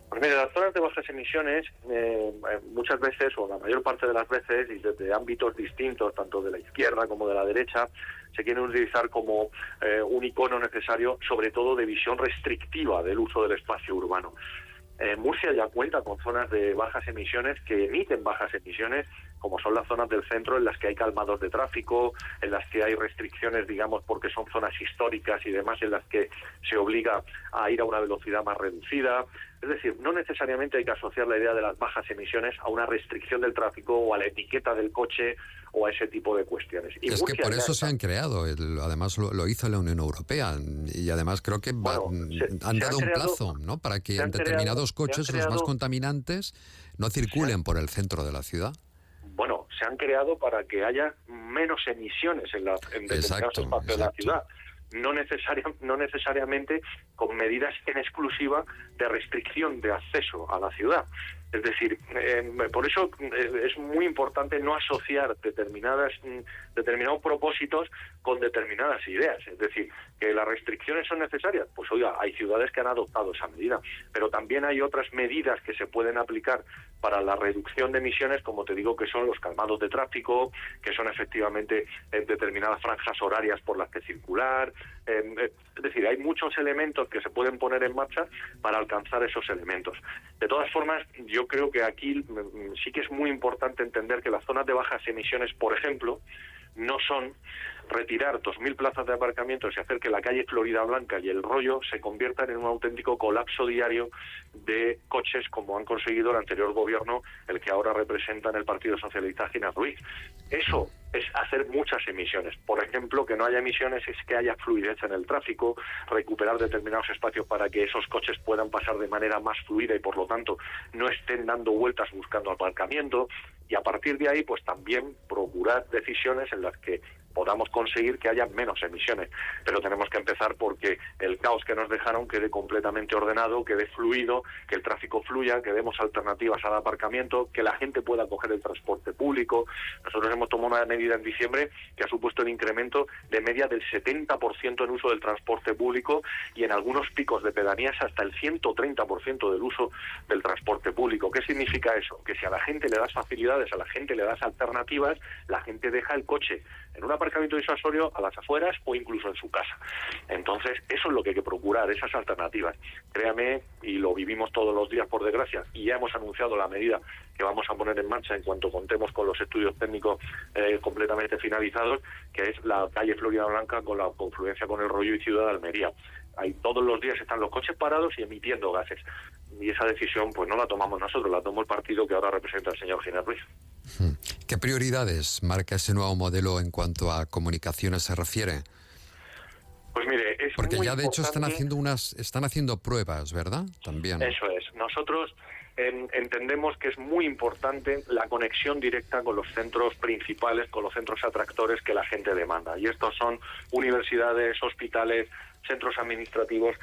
Pues mire, las zonas de bajas emisiones eh, muchas veces, o la mayor parte de las veces, y desde ámbitos distintos, tanto de la izquierda como de la derecha, se quieren utilizar como eh, un icono necesario, sobre todo de visión restrictiva del uso del espacio urbano. Eh, Murcia ya cuenta con zonas de bajas emisiones que emiten bajas emisiones, como son las zonas del centro en las que hay calmados de tráfico, en las que hay restricciones, digamos, porque son zonas históricas y demás, en las que se obliga a ir a una velocidad más reducida. Es decir, no necesariamente hay que asociar la idea de las bajas emisiones a una restricción del tráfico o a la etiqueta del coche o a ese tipo de cuestiones. Y es que por eso se han creado, además lo, hizo la Unión Europea y además creo que han dado un plazo ¿no? para que en determinados coches, los más contaminantes, no circulen por el centro de la ciudad. Bueno, se han creado para que haya menos emisiones en, la, en determinados espacios de la ciudad no, no necesariamente con medidas en exclusiva de restricción de acceso a la ciudad. Es decir, eh, por eso eh, es muy importante no asociar determinadas mm, determinados propósitos con determinadas ideas. Es decir, que las restricciones son necesarias. Pues oiga, hay ciudades que han adoptado esa medida, pero también hay otras medidas que se pueden aplicar para la reducción de emisiones, como te digo, que son los calmados de tráfico, que son efectivamente eh, determinadas franjas horarias por las que circular. es decir, hay muchos elementos que se pueden poner en marcha para alcanzar esos elementos. De todas formas, yo creo que aquí sí que es muy importante entender que las zonas de bajas emisiones, por ejemplo, no son retirar 2.000 plazas de aparcamiento y hacer que la calle Florida Blanca y el rollo se conviertan en un auténtico colapso diario de coches como han conseguido el anterior gobierno, el que ahora representa en el Partido Socialista Gina Ruiz. Eso es hacer muchas emisiones. Por ejemplo, que no haya emisiones es que haya fluidez en el tráfico, recuperar determinados espacios para que esos coches puedan pasar de manera más fluida y por lo tanto no estén dando vueltas buscando aparcamiento y a partir de ahí pues también procurar decisiones en las que podamos conseguir que haya menos emisiones. Pero tenemos que empezar porque el caos que nos dejaron quede completamente ordenado, quede fluido, que el tráfico fluya, que demos alternativas al aparcamiento, que la gente pueda coger el transporte público. Nosotros hemos tomado una medida en diciembre que ha supuesto un incremento de media del 70% en uso del transporte público y en algunos picos de pedanías hasta el 130% del uso del transporte público. ¿Qué significa eso? Que si a la gente le das facilidades, a la gente le das alternativas, la gente deja el coche en un aparcamiento disuasorio a las afueras o incluso en su casa. Entonces, eso es lo que hay que procurar, esas alternativas. Créame, y lo vivimos todos los días por desgracia, y ya hemos anunciado la medida que vamos a poner en marcha en cuanto contemos con los estudios técnicos eh, completamente finalizados, que es la calle Florida Blanca con la confluencia con el Rollo y Ciudad de Almería. Ahí todos los días están los coches parados y emitiendo gases. Y esa decisión pues no la tomamos nosotros, la tomó el partido que ahora representa el señor Ginés Ruiz. ¿Qué prioridades marca ese nuevo modelo en cuanto a comunicaciones se refiere? Pues mire, es Porque ya de hecho están haciendo unas están haciendo pruebas, ¿verdad? También. Eso es. Nosotros entendemos que es muy importante la conexión directa con los centros principales, con los centros atractores que la gente demanda. Y estos son universidades, hospitales, centros administrativos.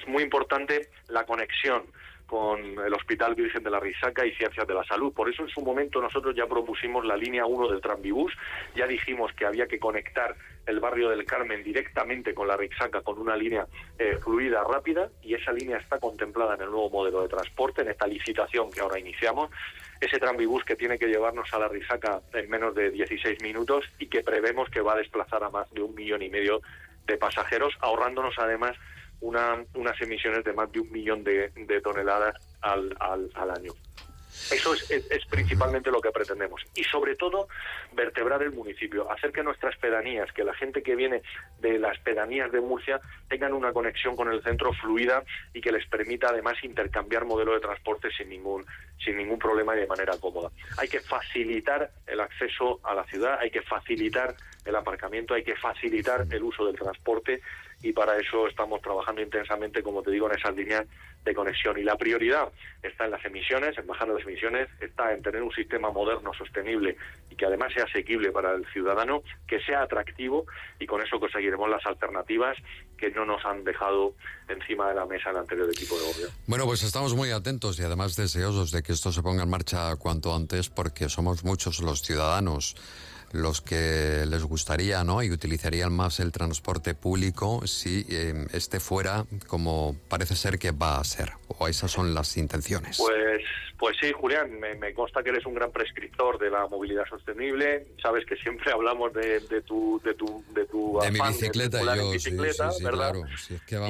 Es muy importante la conexión con el Hospital Virgen de la Risaca y Ciencias de la Salud. Por eso en su momento nosotros ya propusimos la línea 1 del Tranvibús, ya dijimos que había que conectar el barrio del Carmen directamente con la Risaca con una línea eh, fluida, rápida, y esa línea está contemplada en el nuevo modelo de transporte, en esta licitación que ahora iniciamos. Ese tranvibús que tiene que llevarnos a la Risaca en menos de 16 minutos y que prevemos que va a desplazar a más de un millón y medio de pasajeros, ahorrándonos además una, unas emisiones de más de un millón de, toneladas al, al, al año. Eso es, es, principalmente lo que pretendemos. Y sobre todo, vertebrar el municipio, hacer que nuestras pedanías, que la gente que viene de las pedanías de Murcia tengan una conexión con el centro fluida y que les permita además intercambiar modelo de transporte sin ningún, sin ningún problema y de manera cómoda. Hay que facilitar el acceso a la ciudad, hay que facilitar el aparcamiento, hay que facilitar el uso del transporte y para eso estamos trabajando intensamente, como te digo, en esas líneas de conexión. Y la prioridad está en las emisiones, en bajar las emisiones, está en tener un sistema moderno, sostenible y que además sea asequible para el ciudadano, que sea atractivo y con eso conseguiremos las alternativas que no nos han dejado encima de la mesa el anterior equipo de gobierno. Bueno, pues estamos muy atentos y además deseosos de que esto se ponga en marcha cuanto antes porque somos muchos los ciudadanos los que les gustaría ¿no? y utilizarían más el transporte público si eh, este fuera como parece ser que va a ser, o esas son las intenciones. Pues, pues sí, Julián, me, consta que eres un gran prescriptor de la movilidad sostenible, sabes que siempre hablamos de, tu... De, tu, de, tu de mi bicicleta, yo, bicicleta, ¿verdad?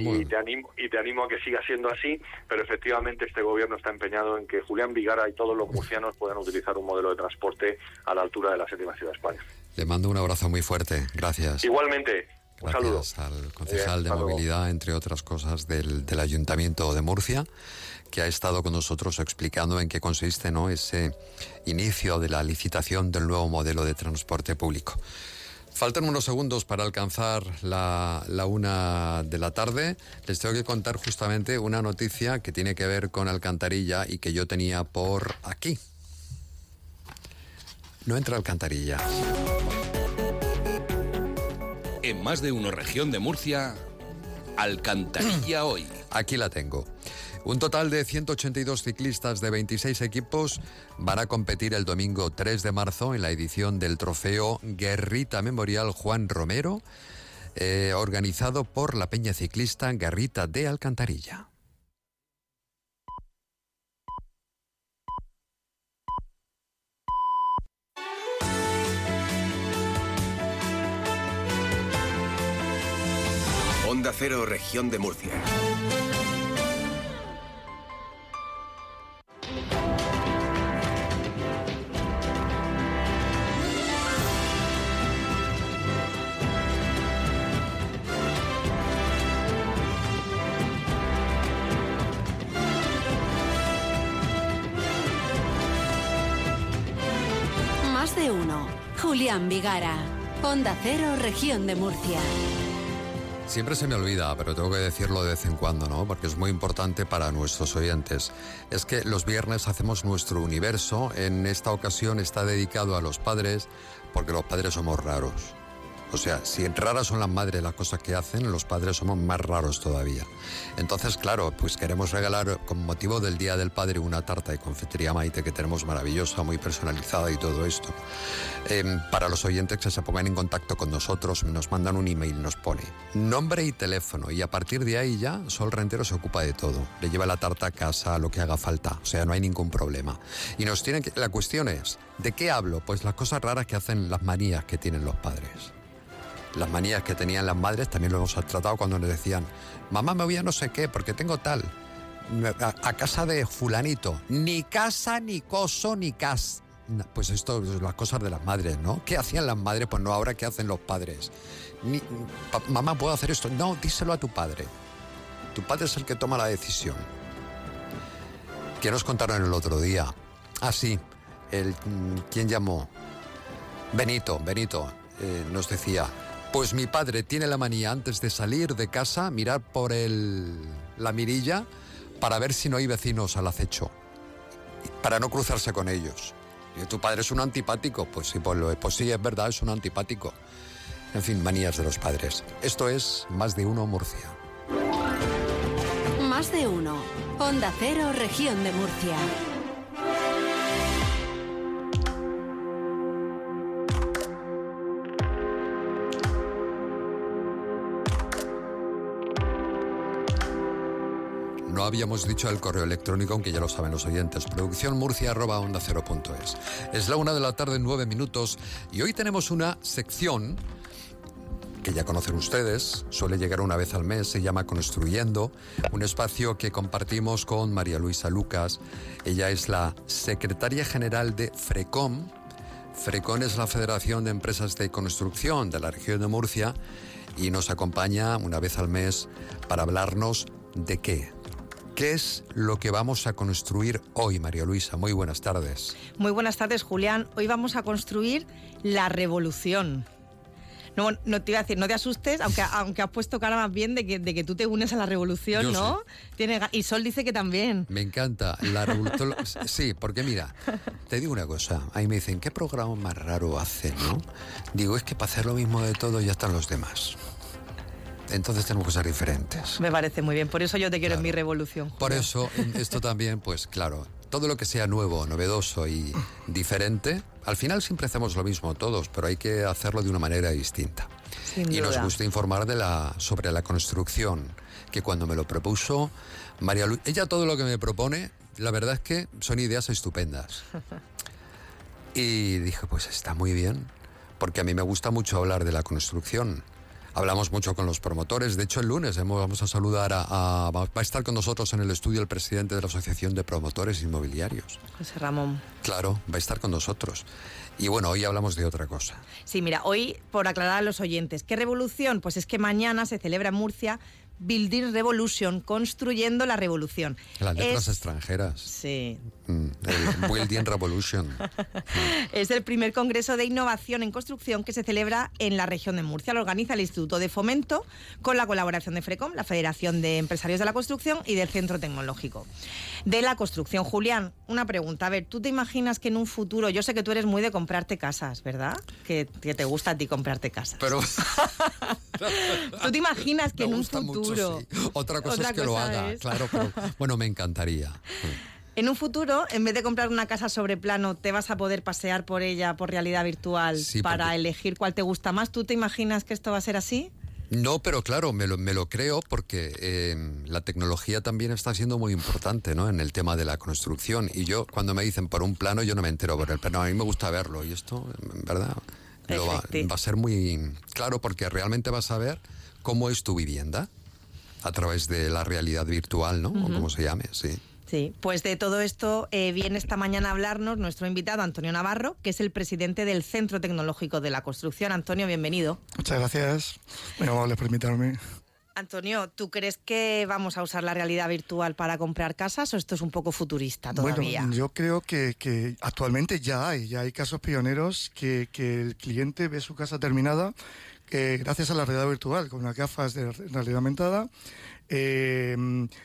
Y, te animo, y te animo a que siga siendo así, pero efectivamente este gobierno está empeñado en que Julián Vigara y todos los murcianos puedan utilizar un modelo de transporte a la altura de la séptima ciudad de España. Le mando un abrazo muy fuerte. Gracias. Igualmente. Un Gracias al concejal de movilidad, entre otras cosas, del, Ayuntamiento de Murcia, que ha estado con nosotros explicando en qué consiste ¿no? ese inicio de la licitación del nuevo modelo de transporte público. Faltan unos segundos para alcanzar la, la, una de la tarde. Les tengo que contar justamente una noticia que tiene que ver con Alcantarilla y que yo tenía por aquí no entra alcantarilla. En más de una región de Murcia, Alcantarilla hoy. Aquí la tengo. Un total de 182 ciclistas de 26 equipos van a competir el domingo 3 de marzo en la edición del trofeo Guerrita Memorial Juan Romero, eh, organizado por la Peña Ciclista Guerrita de Alcantarilla. Onda Cero, región de Murcia. De uno. Julián Vigara. Onda Cero, región de Murcia. Siempre se me olvida, pero tengo que decirlo de vez en cuando, ¿no? Porque es muy importante para nuestros oyentes. Es que los viernes hacemos nuestro universo. En esta ocasión está dedicado a los padres, porque los padres somos raros. O sea, si raras son las madres las cosas que hacen, los padres somos más raros todavía. Entonces, claro, pues queremos regalar con motivo del Día del Padre una tarta de confitería Maite que tenemos maravillosa, muy personalizada y todo esto. Em, para los oyentes que se pongan en contacto con nosotros, nos mandan un email, nos pone nombre y teléfono y a partir de ahí ya Sol Rentero se ocupa de todo. Le lleva la tarta a casa, lo que haga falta. O sea, no hay ningún problema. Y nos tienen que... La cuestión es, ¿de qué hablo? Pues las cosas raras que hacen las manías que tienen los padres las manías que tenían las madres también lo hemos tratado cuando nos decían, mamá me voy a no sé qué porque tengo tal, a, casa de fulanito, ni casa, ni coso, ni cas. Pues esto, las cosas de las madres, ¿no? ¿Qué hacían las madres? Pues no, ahora ¿qué hacen los padres? Mamá, ¿puedo hacer esto? No, díselo a tu padre. Tu padre es el que toma la decisión. ¿Qué nos contaron el otro día? Ah, sí, el, mm, ¿quién llamó? Benito, Benito, eh, nos decía, pues mi padre tiene la manía antes de salir de casa mirar por el, la mirilla para ver si no hay vecinos al acecho, para no cruzarse con ellos. Y tu padre es un antipático, pues sí, pues, pues sí, es verdad, es un antipático. En fin, manías de los padres. Esto es Más de Uno Murcia. Más de uno. Onda Cero, región de Murcia. Habíamos dicho el correo electrónico, aunque ya lo saben los oyentes. Producción murcia arroba onda cero punto es. Es la una de la tarde, nueve minutos, y hoy tenemos una sección que ya conocen ustedes, suele llegar una vez al mes, se llama Construyendo, un espacio que compartimos con María Luisa Lucas. Ella es la secretaria general de FRECOM. FRECOM es la Federación de Empresas de Construcción de la región de Murcia y nos acompaña una vez al mes para hablarnos de qué. ¿Qué es lo que vamos a construir hoy, María Luisa? Muy buenas tardes. Muy buenas tardes, Julián. Hoy vamos a construir la revolución. No, no te iba a decir, no te asustes, aunque, aunque has puesto cara más bien de que, de que tú te unes a la revolución, Yo ¿no? Tiene, y Sol dice que también. Me encanta la revolución. Sí, porque mira, te digo una cosa. Ahí me dicen, ¿qué programa más raro hacen, no? Digo, es que para hacer lo mismo de todo ya están los demás. Entonces tenemos que ser diferentes. Me parece muy bien, por eso yo te quiero en mi revolución. Por eso, esto también, pues claro, todo lo que sea nuevo, novedoso y diferente, al final siempre hacemos lo mismo todos, pero hay que hacerlo de una manera distinta. Sin y nos gusta informar de la, sobre la construcción, que cuando me lo propuso María Lu- ella todo lo que me propone, la verdad es que son ideas estupendas. Y dije, pues está muy bien, porque a mí me gusta mucho hablar de la construcción. Hablamos mucho con los promotores. De hecho, el lunes vamos a saludar a, a- Va a estar con nosotros en el estudio el presidente de la Asociación de Promotores Inmobiliarios. José Ramón. Claro, va a estar con nosotros. Y bueno, hoy hablamos de otra cosa. Sí, mira, hoy, por aclarar a los oyentes, ¿qué revolución? Pues es que mañana se celebra en Murcia Building Revolution, construyendo la revolución. Las letras Es- extranjeras. Sí. Mm, el Building Revolution. Es el primer Congreso de Innovación en Construcción que se celebra en la región de Murcia. Lo organiza el Instituto de Fomento con la colaboración de FRECOM, la Federación de Empresarios de la Construcción y del Centro Tecnológico de la Construcción. Julián, una pregunta. A ver, ¿tú te imaginas que en un futuro, yo sé que tú eres muy de comprarte casas, ¿verdad? Que, que te gusta a ti comprarte casas. Pero ¿Tú te imaginas que Me en un futuro seguro. sí. Otra cosa Otra es que lo cosa haga, es- claro, pero bueno, me encantaría. En un futuro, en vez de comprar una casa sobre plano, te vas a poder pasear por ella por realidad virtual Sí, para porque- elegir cuál te gusta más. ¿Tú te imaginas que esto va a ser así? No, pero claro, me lo, me lo creo porque eh, la tecnología también está siendo muy importante ¿no? en el tema de la construcción. Y yo, cuando me dicen por un plano, yo no me entero por el plano. A mí me gusta verlo. Y esto, en verdad, lo va, va a ser muy claro porque realmente vas a ver cómo es tu vivienda a través de la realidad virtual, ¿no? O Ujú. como se llame, sí. Sí, pues de todo esto eh, viene esta mañana a hablarnos nuestro invitado Antonio Navarro, que es el presidente del Centro Tecnológico de la Construcción. Antonio, bienvenido. Muchas gracias. Muy amables por invitarme. Antonio, ¿tú crees que vamos a usar la realidad virtual para comprar casas o esto es un poco futurista todavía? Bueno, yo creo que, que actualmente ya hay, ya hay casos pioneros que, que el cliente ve su casa terminada eh, gracias a la realidad virtual, con unas gafas de realidad aumentada. eh,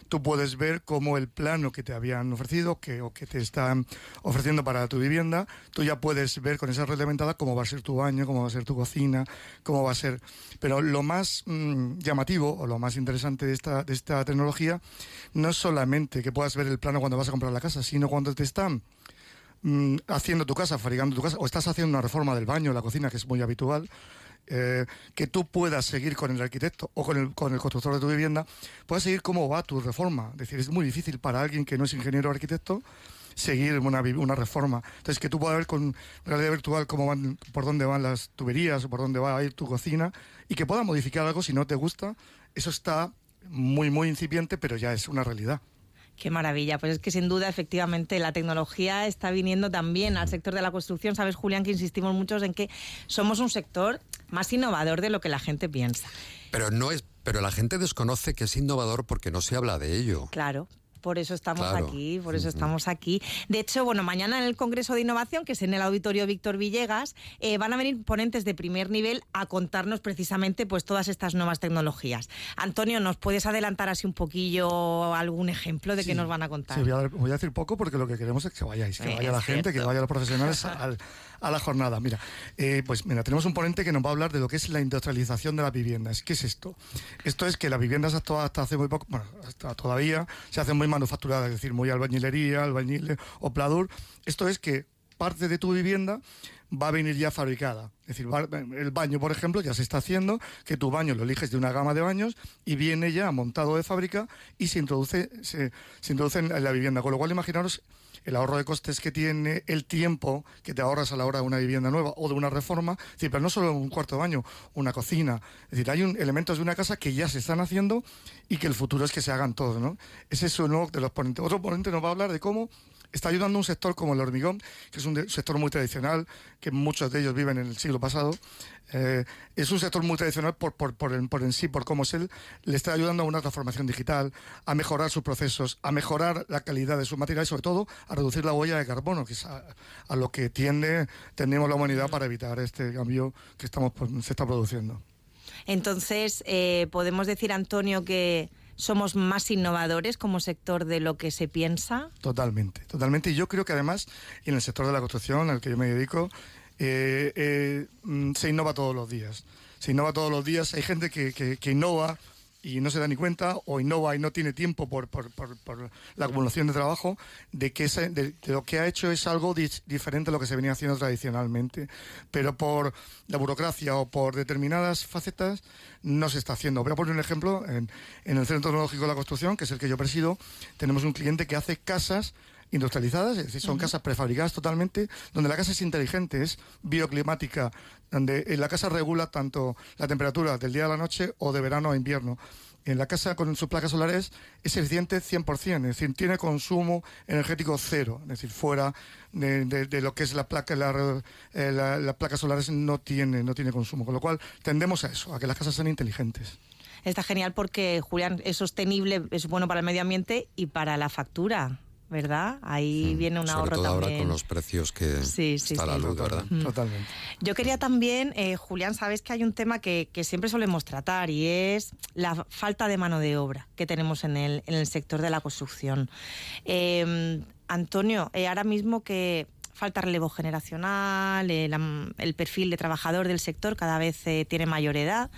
tú puedes ver cómo el plano que te habían ofrecido que, o que te están ofreciendo para tu vivienda, tú ya puedes ver con esa realidad aumentada cómo va a ser tu baño, cómo va a ser tu cocina, cómo va a ser... Pero lo más mm, llamativo o lo más interesante de esta, de esta tecnología no es solamente que puedas ver el plano cuando vas a comprar la casa, sino cuando te están mm, haciendo tu casa, fabricando tu casa, o estás haciendo una reforma del baño, la cocina, que es muy habitual, eh, que tú puedas seguir con el arquitecto o con el, con el constructor de tu vivienda, puedas seguir cómo va tu reforma. Es decir, es muy difícil para alguien que no es ingeniero o arquitecto seguir una, una reforma. Entonces, que tú puedas ver con realidad virtual cómo van, por dónde van las tuberías o por dónde va a ir tu cocina y que puedas modificar algo si no te gusta, eso está muy, muy incipiente, pero ya es una realidad. Qué maravilla. Pues es que sin duda, efectivamente, la tecnología está viniendo también al sector de la construcción. Sabes, Julián, que insistimos muchos en que somos un sector más innovador de lo que la gente piensa. Pero no es, pero la gente desconoce que es innovador porque no se habla de ello. Claro. Por eso estamos Claro. aquí, por eso estamos aquí. De hecho, bueno, mañana en el Congreso de Innovación, que es en el Auditorio Víctor Villegas, eh, van a venir ponentes de primer nivel a contarnos precisamente pues todas estas nuevas tecnologías. Antonio, ¿nos puedes adelantar así un poquillo algún ejemplo de qué nos van a contar? Sí, voy, a, dar- voy a decir poco porque lo que queremos es que vayáis, que Eh, vaya la gente, que vayan los profesionales al- a la jornada. Mira, eh, pues mira, tenemos un ponente que nos va a hablar de lo que es la industrialización de las viviendas. ¿Qué es esto? Esto es que las viviendas hasta, hasta hace muy poco, bueno, hasta todavía se hacen muy manufacturadas, es decir, muy albañilería, albañil o pladur. Esto es que parte de tu vivienda va a venir ya fabricada. Es decir, el baño, por ejemplo, ya se está haciendo, que tu baño lo eliges de una gama de baños y viene ya montado de fábrica y se introduce, se, se introduce en la vivienda. Con lo cual, imaginaros el ahorro de costes que tiene, el tiempo que te ahorras a la hora de una vivienda nueva o de una reforma. Pero no solo un cuarto de baño, una cocina. Es decir, hay un, elementos de una casa que ya se están haciendo y que el futuro es que se hagan todos, ¿no? Ese es uno de los ponentes. Otro ponente nos va a hablar de cómo está ayudando un sector como el hormigón, que es un sector muy tradicional, que muchos de ellos viven en el siglo pasado. Eh, es un sector muy tradicional por, por, por, en, sí, por cómo es él, le está ayudando a una transformación digital, a mejorar sus procesos, a mejorar la calidad de sus materiales y sobre todo a reducir la huella de carbono, que es a, a lo que tiende, tendemos la humanidad para evitar este cambio que estamos, se está produciendo. Entonces, eh, podemos decir, Antonio, que somos más innovadores como sector de lo que se piensa. Totalmente, totalmente. Y yo creo que además, en el sector de la construcción al que yo me dedico, eh, eh, mm, se innova todos los días. Se innova todos los días. Hay gente que, que- que innova y no se da ni cuenta, o innova y no tiene tiempo por, por- por- por la acumulación de trabajo, de que ese- de, de lo que ha hecho es algo dis- diferente a lo que se venía haciendo tradicionalmente. Pero por la burocracia o por determinadas facetas no se está haciendo. Voy a poner un ejemplo. En, en el Centro Tecnológico de la Construcción, que es el que yo presido, tenemos un cliente que hace casas industrializadas, es decir, son casas prefabricadas totalmente, donde la casa es inteligente, es bioclimática, donde eh, la casa regula tanto la temperatura del día a la noche o de verano a invierno. En la casa con sus placas solares es eficiente 100%, es decir, tiene consumo energético cero, es decir, fuera de, de- lo que es la placa, la, eh, la- las placas solares no tiene, no tiene consumo, con lo cual tendemos a eso, a que las casas sean inteligentes. Está genial porque, Julián, es sostenible, es bueno para el medio ambiente y para la factura, ¿verdad? Ahí viene un Sobre ahorro todo ahora también. con los precios que Sí, sí, está la sí. luz, ¿verdad? Mm. Totalmente. Yo quería también, eh, Julián, sabes que hay un tema que, que siempre solemos tratar y es la falta de mano de obra que tenemos en el, en el sector de la construcción. Eh, Antonio, eh, ahora mismo que falta relevo generacional, eh, la- el perfil de trabajador del sector cada vez eh, tiene mayor edad.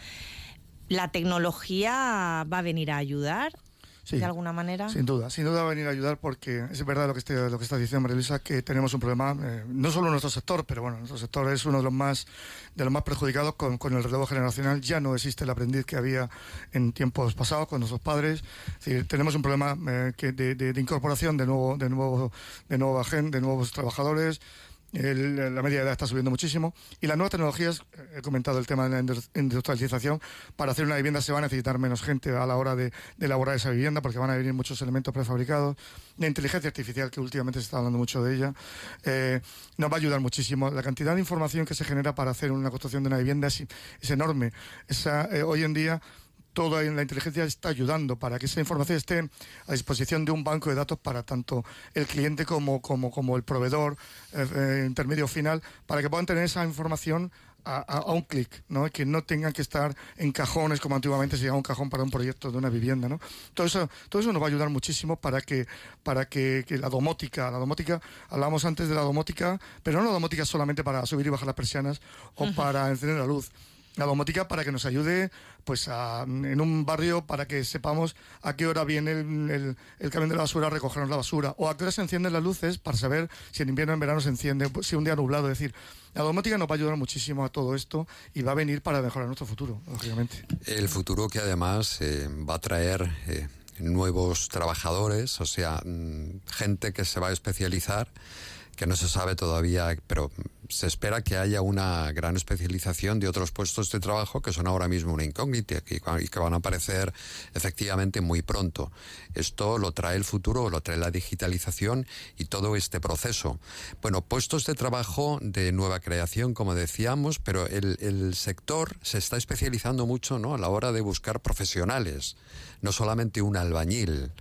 ¿La tecnología va a venir a ayudar? Sí, de alguna manera. Sin duda, sin duda va a venir a ayudar porque es verdad lo que, este, lo que está diciendo María Luisa, que tenemos un problema, eh, no solo en nuestro sector, pero bueno, nuestro sector es uno de los más, de los más perjudicados con, con el relevo generacional. Ya no existe el aprendiz que había en tiempos pasados con nuestros padres. Es decir, tenemos un problema eh, que de, de, de, incorporación de nuevo, de nuevo, de nueva gente, de nuevos trabajadores el, la media de edad está subiendo muchísimo y las nuevas tecnologías, he comentado el tema de la industrialización, para hacer una vivienda se va a necesitar menos gente a la hora de, elaborar esa vivienda porque van a venir muchos elementos prefabricados. La inteligencia artificial, que últimamente se está hablando mucho de ella, eh, nos va a ayudar muchísimo. La cantidad de información que se genera para hacer una construcción de una vivienda es, es enorme. Eh, hoy en día toda la inteligencia está ayudando para que esa información esté a disposición de un banco de datos para tanto el cliente como, como, como el proveedor eh, eh, intermedio final, para que puedan tener esa información a, un clic, ¿no? que no tengan que estar en cajones como antiguamente se llegaba un cajón para un proyecto de una vivienda. ¿no? Todo, eso, todo eso nos va a ayudar muchísimo para que, para que, que la domótica, la domótica, hablábamos antes de la domótica, pero no la domótica solamente para subir y bajar las persianas o para encender la luz la domótica para que nos ayude pues a, en un barrio para que sepamos a qué hora viene el, el, el, camión de la basura a recogernos la basura o a qué hora se encienden las luces para saber si en invierno o en verano se enciende, si un día nublado. Es decir, la domótica nos va a ayudar muchísimo a todo esto y va a venir para mejorar nuestro futuro, lógicamente. El futuro que además eh, va a traer... Eh, nuevos trabajadores, o sea, mmm, gente que se va a especializar que no se sabe todavía, pero se espera que haya una gran especialización de otros puestos de trabajo que son ahora mismo una incógnita y que van a aparecer efectivamente muy pronto. Esto lo trae el futuro, lo trae la digitalización y todo este proceso. Bueno, puestos de trabajo de nueva creación, como decíamos, pero el, el sector se está especializando mucho ¿no? a la hora de buscar profesionales, no solamente un albañil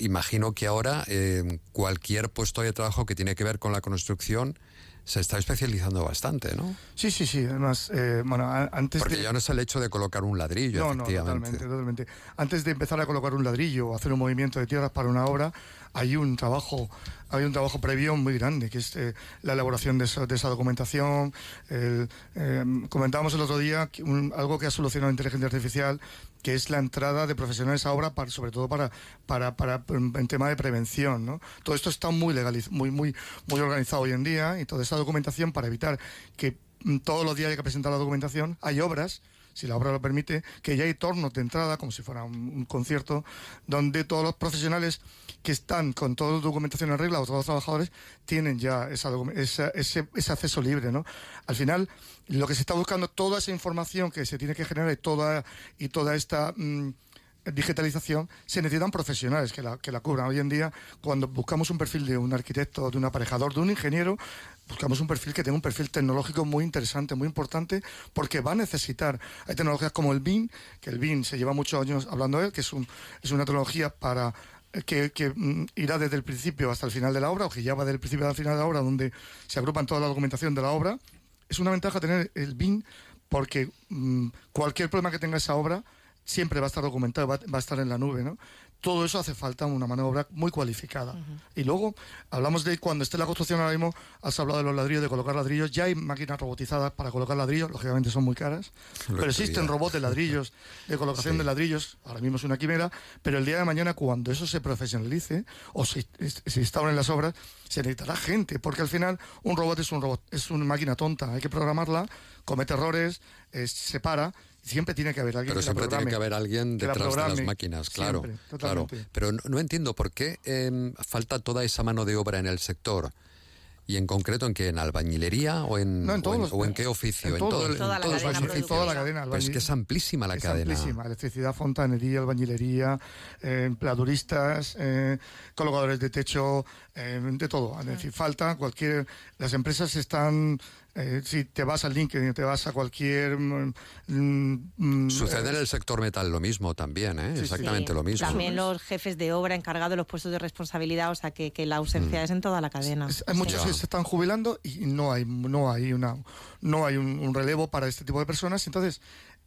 imagino que ahora eh, cualquier puesto de trabajo que tiene que ver con la construcción se está especializando bastante, ¿no? Sí, sí, sí. Además, eh, bueno, antes Porque de... ya no es el hecho de colocar un ladrillo, no, efectivamente. No, totalmente, totalmente. Antes de empezar a colocar un ladrillo o hacer un movimiento de tierras para una obra, hay un trabajo hay un trabajo previo muy grande, que es eh, la elaboración de esa, de esa documentación. El, eh, comentábamos el otro día que un, algo que ha solucionado la inteligencia artificial, que es la entrada de profesionales a obra, para, sobre todo para, para, para en tema de prevención. ¿no? Todo esto está muy, legaliz muy, muy, muy organizado hoy en día y toda esa documentación para evitar que todos los días hay que presentar la documentación, hay obras si la obra lo permite, que ya hay tornos de entrada, como si fuera un, concierto, donde todos los profesionales que están con toda la documentación en regla o todos los trabajadores tienen ya esa, ese, acceso libre. Al final, lo que se está buscando, toda esa información que se tiene que generar y toda, esta... Mmm, digitalización, se necesitan profesionales que la, que la cubran. Hoy en día, cuando buscamos un perfil de un arquitecto, de un aparejador, de un ingeniero, buscamos un perfil que tenga un perfil tecnológico muy interesante, muy importante, porque va a necesitar. Hay tecnologías como el BIM, que el BIM se lleva muchos años hablando de él, que es, un, es una tecnología para que, que mm, irá desde el principio hasta el final de la obra, o que ya va desde el principio el final de la obra, donde se agrupan toda la documentación de la obra. Es una ventaja tener el BIM porque mmm, cualquier problema que tenga esa obra siempre va a estar documentado, va, va, a estar en la nube, ¿no? Todo eso hace falta una mano de obra muy cualificada. Uh -huh. Y luego hablamos de cuando esté la construcción ahora mismo, has hablado de los ladrillos, de colocar ladrillos, ya hay máquinas robotizadas para colocar ladrillos, lógicamente son muy caras, Lo pero existen robots de ladrillos, de colocación sí. de ladrillos, ahora mismo es una quimera, pero el día de mañana cuando eso se profesionalice o se, se instauren las obras, se necesitará gente, porque al final un robot es un robot, es una máquina tonta, hay que programarla, comete errores, eh, se para, siempre tiene que haber alguien pero que siempre la tiene que haber alguien detrás de las máquinas claro siempre, claro. pero no, no, entiendo por qué eh, falta toda esa mano de obra en el sector. Y en concreto en qué en albañilería o en, no, en, o, en los, o, en, qué oficio en, todo, en toda, la todo cadena en toda la cadena pues es que es amplísima la es cadena. amplísima electricidad fontanería albañilería eh, empleaduristas eh, colocadores de techo eh, de todo. Es decir falta cualquier las empresas están eh, si te vas al LinkedIn, te vas a cualquier... Mm, mm, Sucede eh, en el sector metal lo mismo también, ¿eh? sí, exactamente sí. lo mismo. También los jefes de obra encargados de los puestos de responsabilidad, o sea que, que la ausencia mm. es en toda la cadena. Es, hay muchos que se están jubilando y no hay, no hay, una, no hay un, un, relevo para este tipo de personas, entonces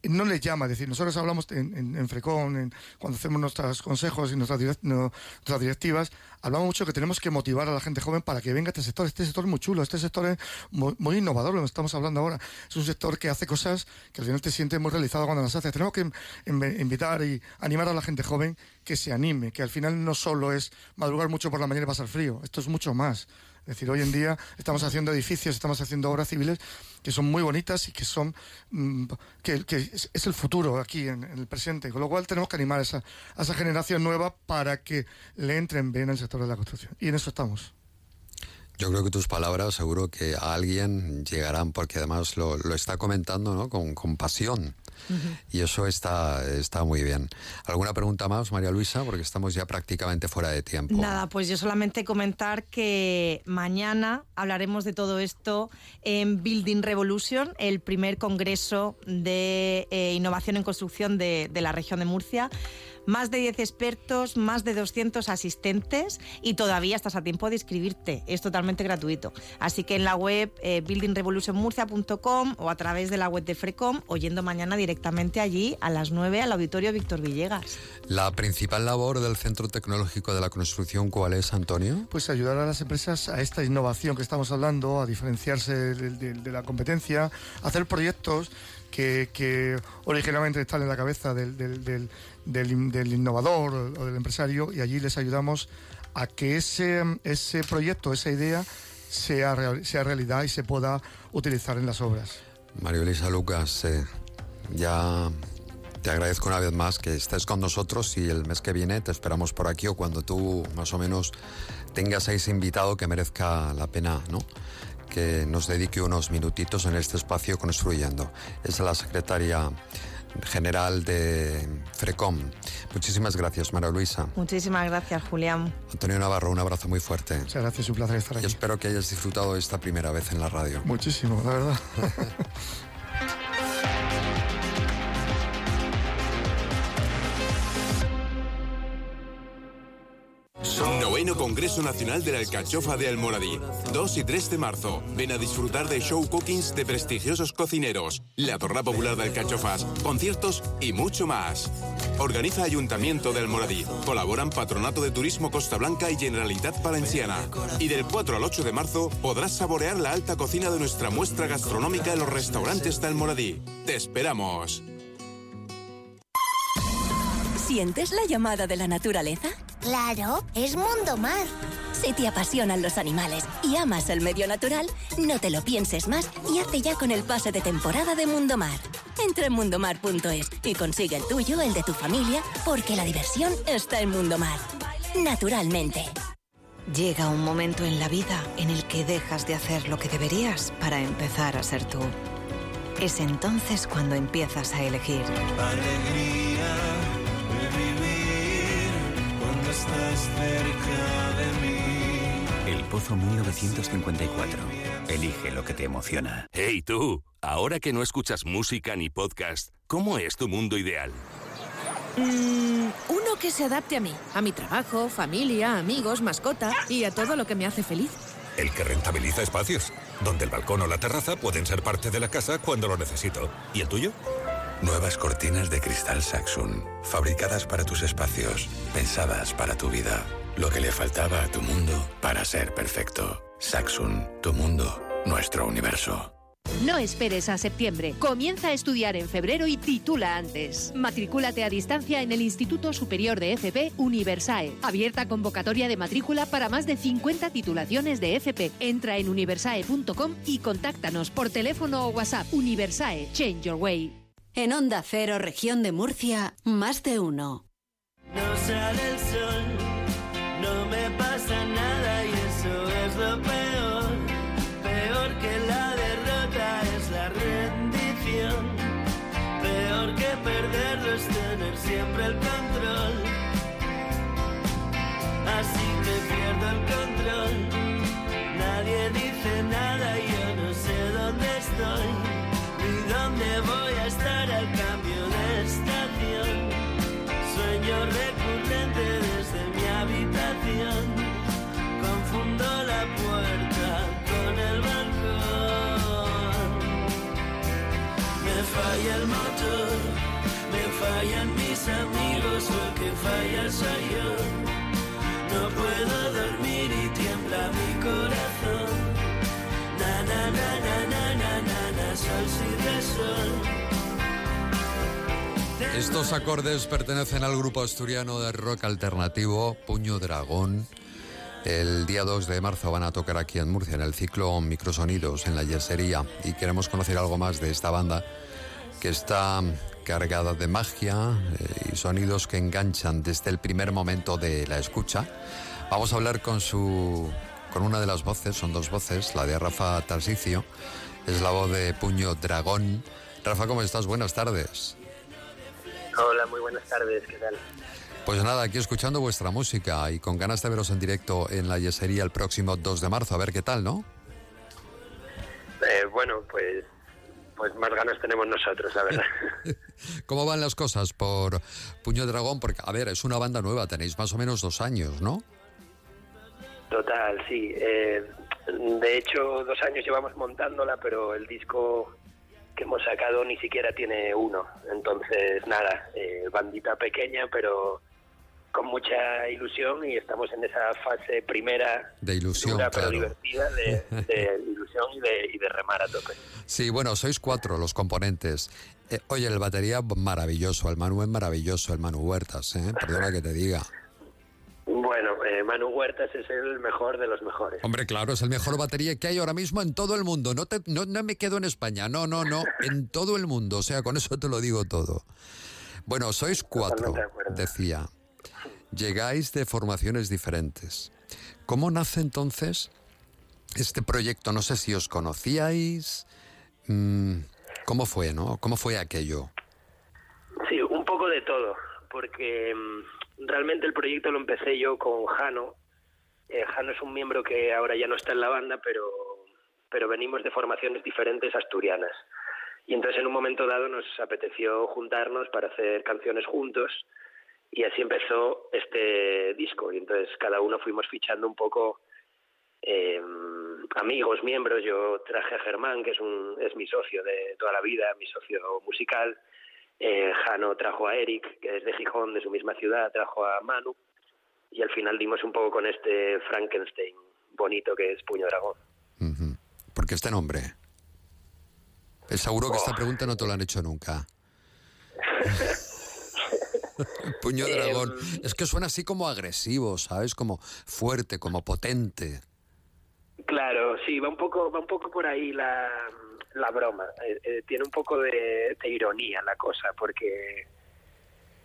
no les llama. Es decir, nosotros hablamos en, en, en cuando hacemos nuestros consejos y nuestras, direct- directivas, hablamos mucho que tenemos que motivar a la gente joven para que venga a este sector. Este sector es muy chulo, este sector es muy, muy innovador, lo que estamos hablando ahora. Es un sector que hace cosas que al final te sientes muy realizado cuando las haces. Tenemos que in- invitar y animar a la gente joven que se anime, que al final no solo es madrugar mucho por la mañana y pasar frío, esto es mucho más. Es decir, hoy en día estamos haciendo edificios, estamos haciendo obras civiles que son muy bonitas y que son mm, que, es el futuro aquí en, en el presente. Con lo cual tenemos que animar a esa, a esa generación nueva para que le entren bien al sector de la construcción. Y en eso estamos. Yo creo que tus palabras seguro que a alguien llegarán porque además lo, lo está comentando ¿no? con, con pasión. Y eso está, está muy bien. ¿Alguna pregunta más, María Luisa? Porque estamos ya prácticamente fuera de tiempo. Nada, pues yo solamente comentar que mañana hablaremos de todo esto en Building Revolution, el primer congreso de eh, innovación en construcción de, de la región de Murcia. Más de 10 expertos, más de 200 asistentes y todavía estás a tiempo de inscribirte. Es totalmente gratuito. Así que en la web eh, buildingrevolutionmurcia.com o a través de la web de Frecom o yendo mañana directamente allí a las 9 al auditorio Víctor Villegas. La principal labor del Centro Tecnológico de la Construcción, ¿cuál es, Antonio? Pues ayudar a las empresas a esta innovación que estamos hablando, a diferenciarse de, de- de la competencia, a hacer proyectos que, que originalmente están en la cabeza del, del- del- del del innovador o del empresario y allí les ayudamos a que ese, ese proyecto, esa idea, sea, real- sea realidad y se pueda utilizar en las obras. María Elisa Lucas, eh, ya te agradezco una vez más que estés con nosotros y el mes que viene te esperamos por aquí o cuando tú más o menos tengas a ese invitado que merezca la pena, ¿no? Que nos dedique unos minutitos en este espacio construyendo. Es la secretaria general de FRECOM. Muchísimas gracias, María Luisa. Muchísimas gracias, Julián. Antonio Navarro, un abrazo muy fuerte. Muchas gracias, un placer estar Y aquí. espero que hayas disfrutado esta primera vez en la radio. Muchísimo, la verdad. Noveno Congreso Nacional de la Alcachofa de Almoradí. 2 y 3 de marzo. Ven a disfrutar de show cookings de prestigiosos cocineros, la torra popular de alcachofas, conciertos y mucho más. Organiza Ayuntamiento de Almoradí. Colaboran Patronato de Turismo Costa Blanca y Generalitat Valenciana. Y del 4 al 8 de marzo podrás saborear la alta cocina de nuestra muestra gastronómica en los restaurantes de Almoradí. ¡Te esperamos! ¿Sientes la llamada de la naturaleza? Claro, es Mundo Mar. Si te apasionan los animales y amas el medio natural, no te lo pienses más y hazte ya con el pase de temporada de Mundo Mar. Entra en mundomar.es y consigue el tuyo, el de tu familia, porque la diversión está en Mundo Mar. Naturalmente. Llega un momento en la vida en el que dejas de hacer lo que deberías para empezar a ser tú. Es entonces cuando empiezas a elegir. Alegría estás cerca de mí. El Pozo 1954. Elige lo que te emociona. Hey tú, ahora que no escuchas música ni podcast, ¿cómo es tu mundo ideal? Mm, uno que se adapte a mí, a mi trabajo, familia, amigos, mascota y a todo lo que me hace feliz. El que rentabiliza espacios, donde el balcón o la terraza pueden ser parte de la casa cuando lo necesito. ¿Y el tuyo? Nuevas cortinas de cristal Saxon, fabricadas para tus espacios, pensadas para tu vida. Lo que le faltaba a tu mundo para ser perfecto. Saxon, tu mundo, nuestro universo. No esperes a septiembre. Comienza a estudiar en febrero y titula antes. Matricúlate a distancia en el Instituto Superior de FP Universae. Abierta convocatoria de matrícula para más de 50 titulaciones de FP. Entra en universae.com y contáctanos por teléfono o WhatsApp. Universae, change your way. En Onda Cero, región de Murcia, más de uno. No sale el sol, no me pasa nada y eso es lo peor. Peor que la derrota es la rendición. Peor que perderlo es tener siempre el control. Así me pierdo el control. Nadie dice falla el motor, me fallan mis amigos, lo que falla soy yo. No puedo dormir y tiembla mi corazón. Na na na na na na na, na sol si. Estos acordes pertenecen al grupo asturiano de rock alternativo Puño Dragón. El día 2 de marzo van a tocar aquí en Murcia en el ciclo Microsonidos en la Yesería y queremos conocer algo más de esta banda que está cargada de magia eh, y sonidos que enganchan desde el primer momento de la escucha. Vamos a hablar con su con una de las voces, son dos voces, la de Rafa Tarsicio, es la voz de Puño Dragón. Rafa, ¿cómo estás? Buenas tardes. Hola, muy buenas tardes, ¿qué tal? Pues nada, aquí escuchando vuestra música y con ganas de veros en directo en la Yesería el próximo 2 de marzo, a ver qué tal, ¿no? Eh, bueno, pues, pues más ganas tenemos nosotros, la verdad. ¿Cómo van las cosas por Puño Dragón? Porque, a ver, es una banda nueva, tenéis más o menos dos años, ¿no? Total, sí. Eh, de hecho, dos años llevamos montándola, pero el disco que hemos sacado ni siquiera tiene uno. Entonces, nada, eh, bandita pequeña, pero con mucha ilusión y estamos en esa fase primera De ilusión, dura, pero divertida de, de ilusión y de, y de remar a tope. Sí, bueno, sois cuatro los componentes. Eh, oye, el batería maravilloso, el Manu es maravilloso, el Manu Huertas, ¿eh? Perdona que te diga. Bueno, eh, Manu Huertas es el mejor de los mejores. Hombre, claro, es el mejor batería que hay ahora mismo en todo el mundo. No, te, no, no me quedo en España, no, no, no, en todo el mundo. O sea, con eso te lo digo todo. Bueno, sois cuatro, decía. Llegáis de formaciones diferentes. ¿Cómo nace entonces este proyecto? No sé si os conocíais. Mm, ¿Cómo fue, no? ¿Cómo fue aquello? Sí, un poco de todo, porque mm, realmente el proyecto lo empecé yo con Jano. Eh, Jano es un miembro que ahora ya no está en la banda, pero, pero venimos de formaciones diferentes asturianas. Y entonces en un momento dado nos apeteció juntarnos para hacer canciones juntos y así empezó este disco. Y entonces cada uno fuimos fichando un poco eh, amigos, miembros. Yo traje a Germán, que es, un, es mi socio de toda la vida, mi socio musical. Eh, Jano trajo a Eric, que es de Gijón, de su misma ciudad, trajo a Manu. Y al final dimos un poco con este Frankenstein bonito que es Puño Dragón. ¿Por qué este nombre? Es seguro que esta Oh. pregunta no te lo han hecho nunca. Puño Eh, dragón. Es que suena así como agresivo, ¿sabes? Como fuerte, como potente. Claro, sí, va un poco, va un poco por ahí la, la broma. Eh, eh, tiene un poco de, de ironía la cosa, porque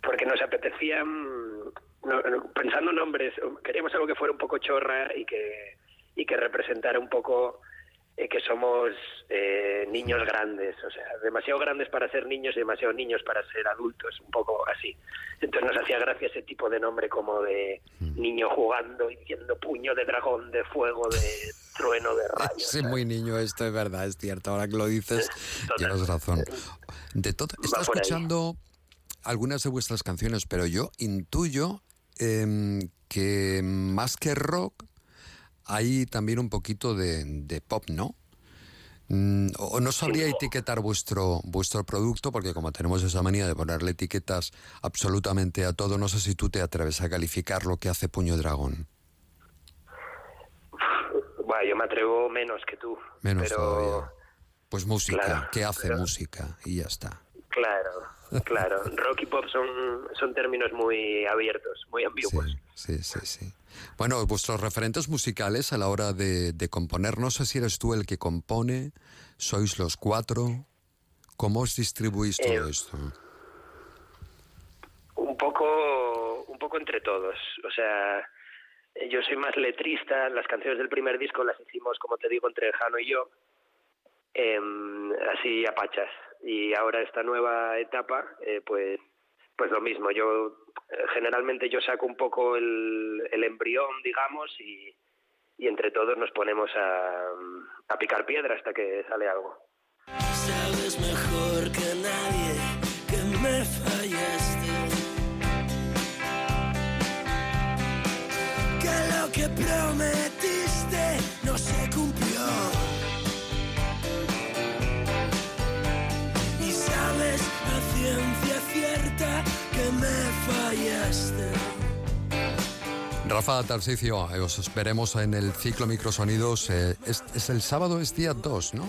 porque nos apetecía, mm, no- no, pensando nombres, queríamos algo que fuera un poco chorra y que y que representara un poco eh, que somos eh, niños grandes, o sea, demasiado grandes para ser niños y demasiado niños para ser adultos, un poco así. Entonces nos hacía gracia ese tipo de nombre como de niño jugando y diciendo puño de dragón, de fuego, de trueno, de rayos. Sí, muy niño esto, es verdad, es cierto. Ahora que lo dices, tienes razón. De todo, ahí. escuchando algunas de vuestras canciones, pero yo intuyo em, que más que rock hay también un poquito de, de pop, ¿no? Mm, o no sabría etiquetar vuestro vuestro producto porque como tenemos esa manía de ponerle etiquetas absolutamente a todo, no sé si tú te atreves a calificar lo que hace Puño Dragón. Bueno, yo me atrevo menos que tú. Menos pero, todavía. Pues música, Claro, ¿qué hace pero- música? Y ya está. Claro, claro. Rock y pop son, son términos muy abiertos, muy ambiguos. Sí, sí, sí. Bueno, vuestros referentes musicales a la hora de, de componer, no sé si eres tú el que compone, sois los cuatro. ¿Cómo os distribuís todo Eh, esto? Un poco, un poco entre todos. O sea, eh, yo soy más letrista. Las canciones del primer disco las hicimos, como te digo, entre Jano y yo, em, así a pachas. Y ahora esta nueva etapa, eh, pues, pues lo mismo. Yo eh, generalmente yo saco un poco el, el embrión, digamos, y, y entre todos nos ponemos a, a picar piedra hasta que sale algo. Sabes mejor que nadie que me fallaste. Que lo que prometiste Rafa Tarsicio, eh, os veremos en el ciclo Microsonidos. eh, es, es el sábado, es día 2, ¿no?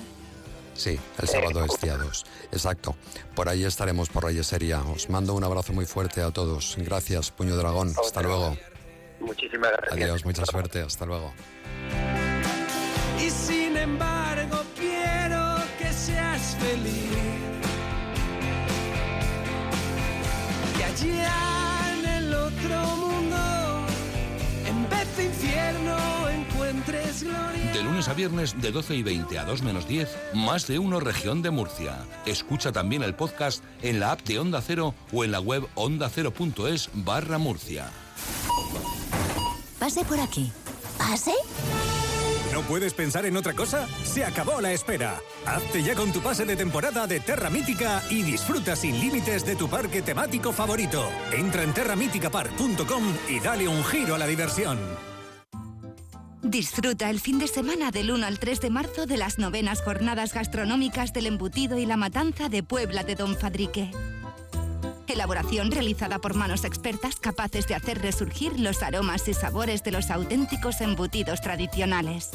Sí, el sábado es día 2. Exacto. Por ahí estaremos, por Rayesería. Os mando un abrazo muy fuerte a todos. Gracias, Puño Dragón. Hasta luego. Muchísimas gracias. Adiós, mucha suerte. Hasta luego. Y sin embargo quiero que seas feliz. Que allá en el otro mundo, de infierno, encuentres gloria. De lunes a viernes de 12 y 20 a 2 menos 10, más de uno región de Murcia. Escucha también el podcast en la app de Onda Cero o en la web ondacero.es barra Murcia. Pase por aquí. ¿Pase? ¿No puedes pensar en otra cosa? Se acabó la espera. Hazte ya con tu pase de temporada de Terra Mítica y disfruta sin límites de tu parque temático favorito. Entra en terramíticapark.com y dale un giro a la diversión. Disfruta el fin de semana del 1 al 3 de marzo de las novenas jornadas gastronómicas del embutido y la matanza de Puebla de Don Fadrique. Elaboración realizada por manos expertas capaces de hacer resurgir los aromas y sabores de los auténticos embutidos tradicionales.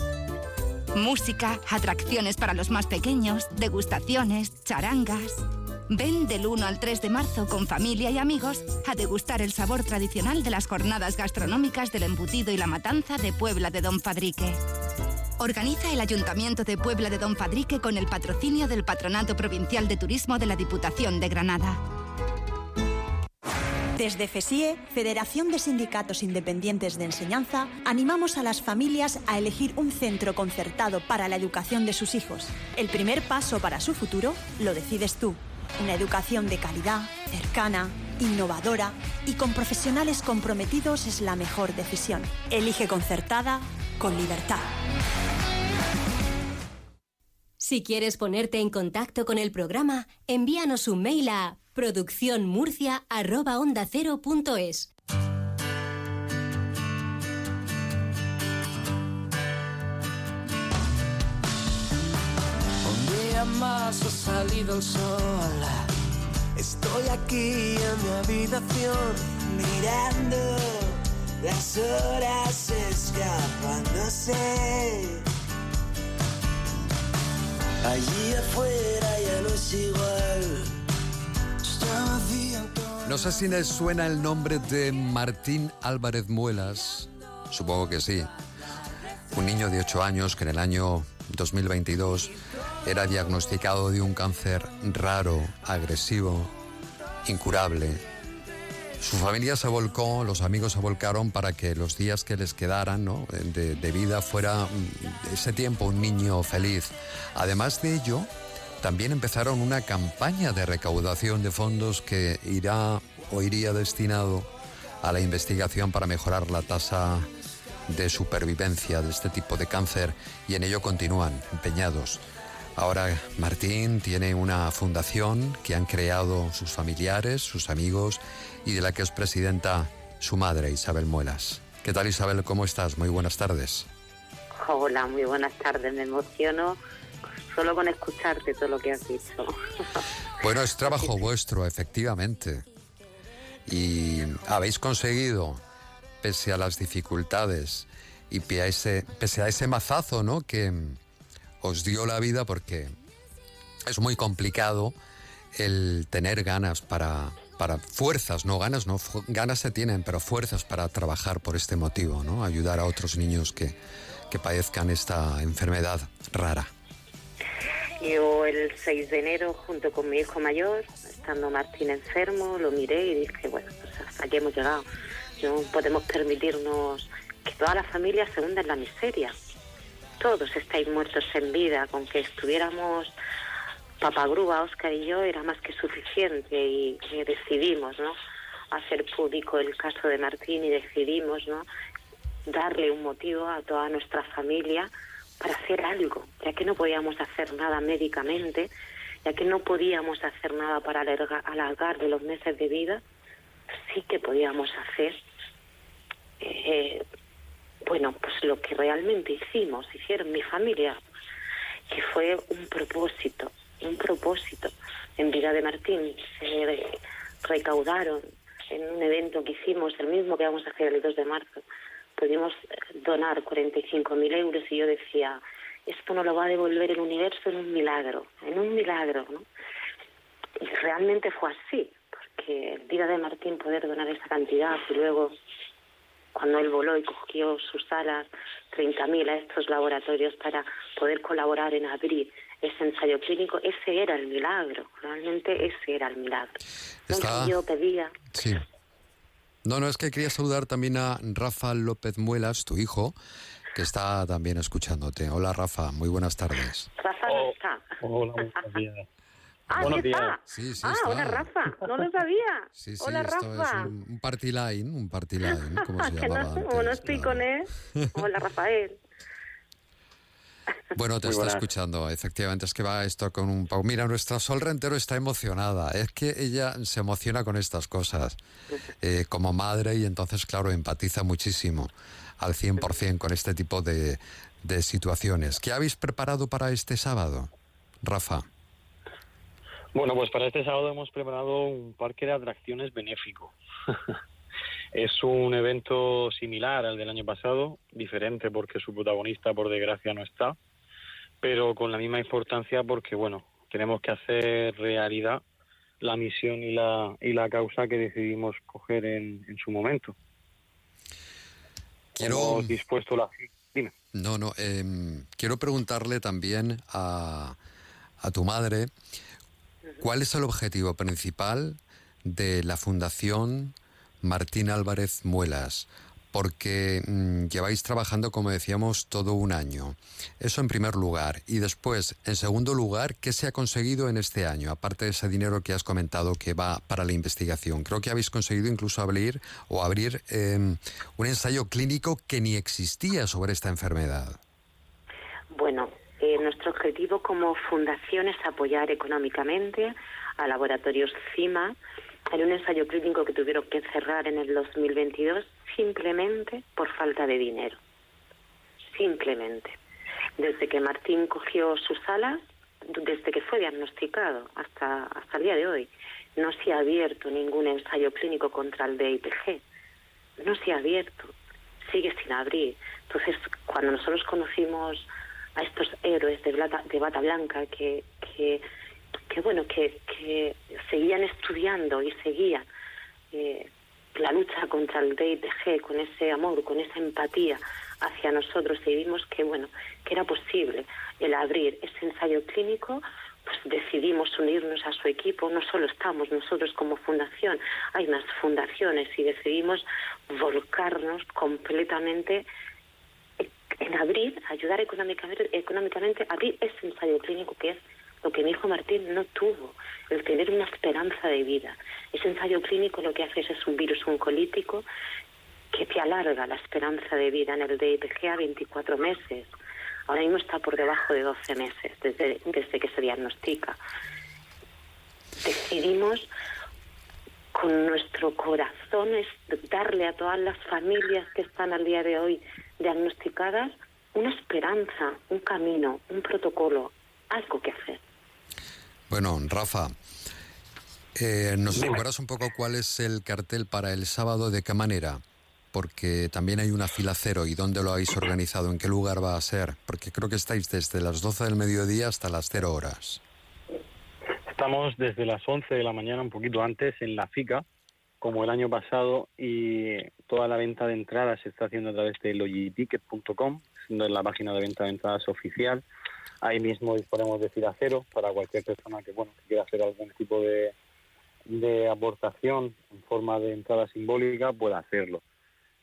Música, atracciones para los más pequeños, degustaciones, charangas. Ven del 1 al 3 de marzo con familia y amigos a degustar el sabor tradicional de las jornadas gastronómicas del embutido y la matanza de Puebla de Don Fadrique. Organiza el Ayuntamiento de Puebla de Don Fadrique con el patrocinio del Patronato Provincial de Turismo de la Diputación de Granada. Desde FESIE, Federación de Sindicatos Independientes de Enseñanza, animamos a las familias a elegir un centro concertado para la educación de sus hijos. El primer paso para su futuro lo decides tú. Una educación de calidad, cercana, innovadora y con profesionales comprometidos es la mejor decisión. Elige concertada con libertad. Si quieres ponerte en contacto con el programa, envíanos un mail a producciónmurcia.ondacero.es. Un día más ha salido el sol. Estoy aquí en mi habitación mirando las horas escapándose. Allí afuera ya no es igual. No sé si les suena el nombre de Martín Álvarez Muelas. Supongo que sí. Un niño de 8 años que en el año 2022 era diagnosticado de un cáncer raro, agresivo, incurable. Su familia se volcó, los amigos se volcaron para que los días que les quedaran de vida fuera mm, ese tiempo un niño feliz. Además de ello, también empezaron una campaña de recaudación de fondos que irá o iría destinado a la investigación para mejorar la tasa de supervivencia de este tipo de cáncer y en ello continúan empeñados. Ahora Martín tiene una fundación que han creado sus familiares, sus amigos y de la que es presidenta su madre, Isabel Muelas. ¿Qué tal Isabel? ¿Cómo estás? Muy buenas tardes. Hola, muy buenas tardes. Me emociono solo con escucharte todo lo que has dicho. Bueno, es trabajo vuestro, efectivamente. Y habéis conseguido, pese a las dificultades y pese a ese, pese a ese mazazo ¿no? que os dio la vida, porque es muy complicado el tener ganas para, para fuerzas, no ganas, no, ganas se tienen, pero fuerzas para trabajar por este motivo, ¿no? Ayudar a otros niños que, que padezcan esta enfermedad rara. Yo el 6 de enero, junto con mi hijo mayor, estando Martín enfermo, lo miré y dije, bueno, pues hasta aquí hemos llegado. No podemos permitirnos que toda la familia se hunda en la miseria. Todos estáis muertos en vida, con que estuviéramos Papagrúa, Oscar y yo, era más que suficiente y, decidimos, ¿no? Hacer público el caso de Martín y decidimos, ¿no? Darle un motivo a toda nuestra familia para hacer algo, ya que no podíamos hacer nada médicamente, ya que no podíamos hacer nada para alarga- alargarle los meses de vida, sí que podíamos hacer, eh, bueno, pues lo que realmente hicimos, hicieron mi familia, que fue un propósito, un propósito. En vida de Martín se recaudaron en un evento que hicimos, el mismo que vamos a hacer el 2 de marzo, pudimos donar 45.000 euros y yo decía, esto no lo va a devolver el universo en un milagro, en un milagro, ¿no? Y realmente fue así, porque el día de Martín poder donar esa cantidad y luego cuando él voló y cogió sus alas, 30.000 a estos laboratorios para poder colaborar en abrir ese ensayo clínico, ese era el milagro, realmente ese era el milagro. Entonces yo pedía... Sí. No, no, es que quería saludar también a Rafa López Muelas, tu hijo, que está también escuchándote. Hola Rafa, muy buenas tardes. Rafa no está. Hola, buenos días. Ah, Buenos días. Sí, sí, ah, está. hola Rafa, no lo sabía. Sí, sí, hola esto Rafa. es un, un party line, un party line, como se llamaba no, antes. Hola Rafael. Bueno, te Muy está buenas. escuchando, efectivamente, es que va esto con un... pau. Mira, nuestra Sol Rentero está emocionada, es que ella se emociona con estas cosas eh, como madre y entonces, claro, empatiza muchísimo al 100% con este tipo de, de situaciones. ¿Qué habéis preparado para este sábado, Rafa? Bueno, pues para este sábado hemos preparado un parque de atracciones benéfico. es un evento similar al del año pasado, diferente porque su protagonista, por desgracia, no está, pero con la misma importancia porque, bueno, tenemos que hacer realidad la misión y la, y la causa que decidimos coger en, en su momento. Quiero- Hemos dispuesto la... Dime. No, no, em, quiero preguntarle también a, a tu madre cuál es el objetivo principal de la Fundación Martín Álvarez Muelas, porque mm, lleváis trabajando, como decíamos, todo un año. Eso en primer lugar. Y después, en segundo lugar, ¿qué se ha conseguido en este año? Aparte de ese dinero que has comentado que va para la investigación. Creo que habéis conseguido incluso abrir o abrir em, un ensayo clínico que ni existía sobre esta enfermedad. Bueno, eh, nuestro objetivo como fundación es apoyar económicamente a laboratorios CIMA en un ensayo clínico que tuvieron que cerrar en el 2022 simplemente por falta de dinero. Simplemente. Desde que Martín cogió sus alas, desde que fue diagnosticado hasta, hasta el día de hoy, no se ha abierto ningún ensayo clínico contra el DIPG. No se ha abierto. Sigue sin abrir. Entonces, cuando nosotros conocimos a estos héroes de, bata blanca que, que, bueno, que, que seguían estudiando y seguían eh, la lucha contra el DIPG con ese amor, con esa empatía hacia nosotros y vimos que bueno, que era posible el abrir ese ensayo clínico, pues decidimos unirnos a su equipo, no solo estamos nosotros como fundación, hay más fundaciones y decidimos volcarnos completamente en abrir, ayudar económicamente, abrir ese ensayo clínico que es lo que mi hijo Martín no tuvo, el tener una esperanza de vida. Ese ensayo clínico lo que hace es, es un virus oncolítico que te alarga la esperanza de vida en el DIPG a 24 meses. Ahora mismo está por debajo de 12 meses desde, desde que se diagnostica. Decidimos con nuestro corazón darle a todas las familias que están al día de hoy diagnosticadas una esperanza, un camino, un protocolo, algo que hacer. Bueno, Rafa, eh, ¿nos recuerdas un poco cuál es el cartel para el sábado? ¿De qué manera? Porque también hay una fila cero. ¿Y dónde lo habéis organizado? ¿En qué lugar va a ser? Porque creo que estáis desde las 12 del mediodía hasta las 0 horas. Estamos desde las 11 de la mañana, un poquito antes, en la FICA, como el año pasado, y toda la venta de entradas se está haciendo a través de logiticket.com, siendo la página de venta de entradas oficial. Ahí mismo disponemos de cero para cualquier persona que, bueno, que quiera hacer algún tipo de, de aportación en forma de entrada simbólica, pueda hacerlo.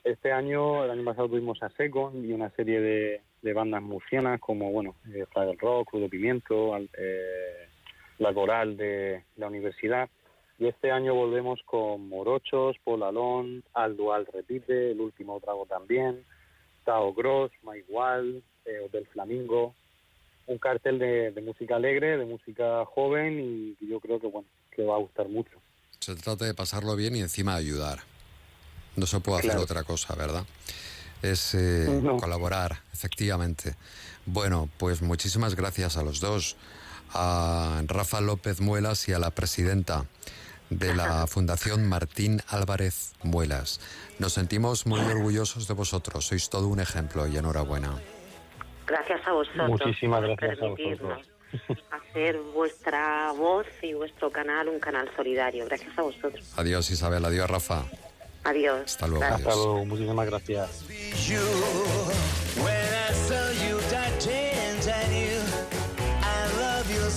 Este año, el año pasado tuvimos a Secon y una serie de, de bandas murcianas como, bueno, eh, Rock, Crudo Pimiento, eh, la coral de la universidad. Y este año volvemos con Morochos, Polalón, Aldual repite, El Último Trago también, Tao Gross, Maigual, eh, Hotel Flamingo. Un cartel de, de música alegre, de música joven y yo creo que, bueno, que va a gustar mucho. Se trata de pasarlo bien y encima ayudar. No se puede hacer Claro. otra cosa, ¿verdad? Es eh, No. colaborar, efectivamente. Bueno, pues muchísimas gracias a los dos, a Rafa López Muelas y a la presidenta de la Fundación Martín Álvarez Muelas. Nos sentimos muy orgullosos de vosotros, sois todo un ejemplo y enhorabuena. Gracias a vosotros. Muchísimas por gracias a vosotros. hacer vuestra voz y vuestro canal un canal solidario. Gracias a vosotros. Adiós Isabel, adiós Rafa. Adiós. Hasta luego. Gracias. Hasta luego, muchísimas gracias.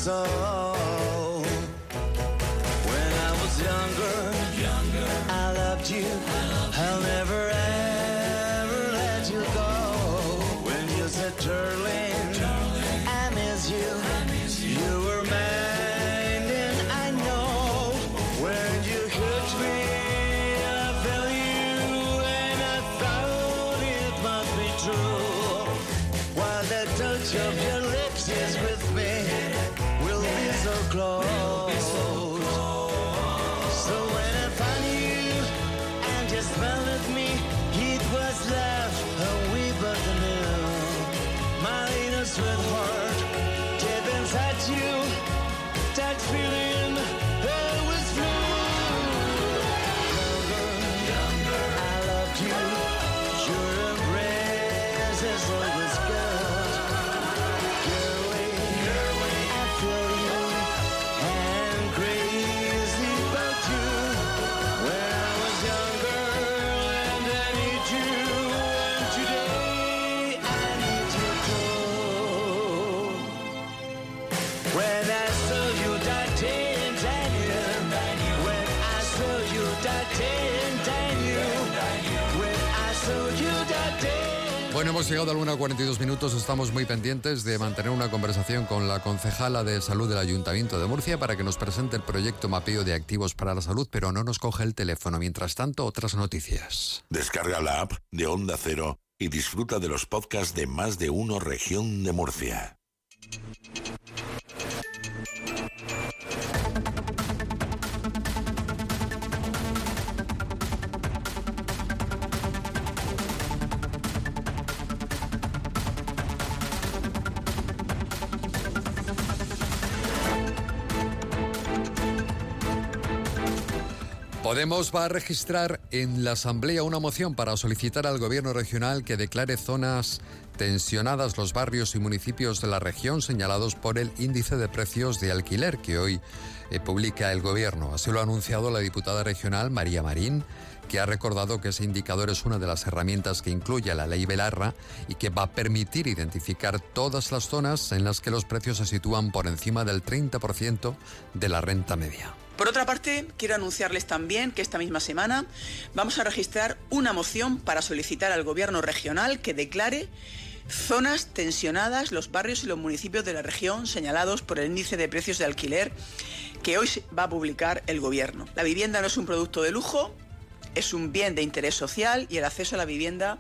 you. Loved you. I'll never ever let you go. When you said, Darling, hemos llegado a la 1 a 42 minutos. Estamos muy pendientes de mantener una conversación con la concejala de salud del Ayuntamiento de Murcia para que nos presente el proyecto Mapeo de Activos para la Salud, pero no nos coge el teléfono. Mientras tanto, otras noticias. Descarga la app de Onda Cero y disfruta de los podcasts de más de uno región de Murcia. Podemos va a registrar en la Asamblea una moción para solicitar al Gobierno regional que declare zonas tensionadas los barrios y municipios de la región señalados por el índice de precios de alquiler que hoy eh, publica el Gobierno. Así lo ha anunciado la diputada regional María Marín, que ha recordado que ese indicador es una de las herramientas que incluye la ley Belarra y que va a permitir identificar todas las zonas en las que los precios se sitúan por encima del 30% de la renta media. Por otra parte, quiero anunciarles también que esta misma semana vamos a registrar una moción para solicitar al Gobierno regional que declare zonas tensionadas los barrios y los municipios de la región señalados por el índice de precios de alquiler que hoy va a publicar el Gobierno. La vivienda no es un producto de lujo, es un bien de interés social y el acceso a la vivienda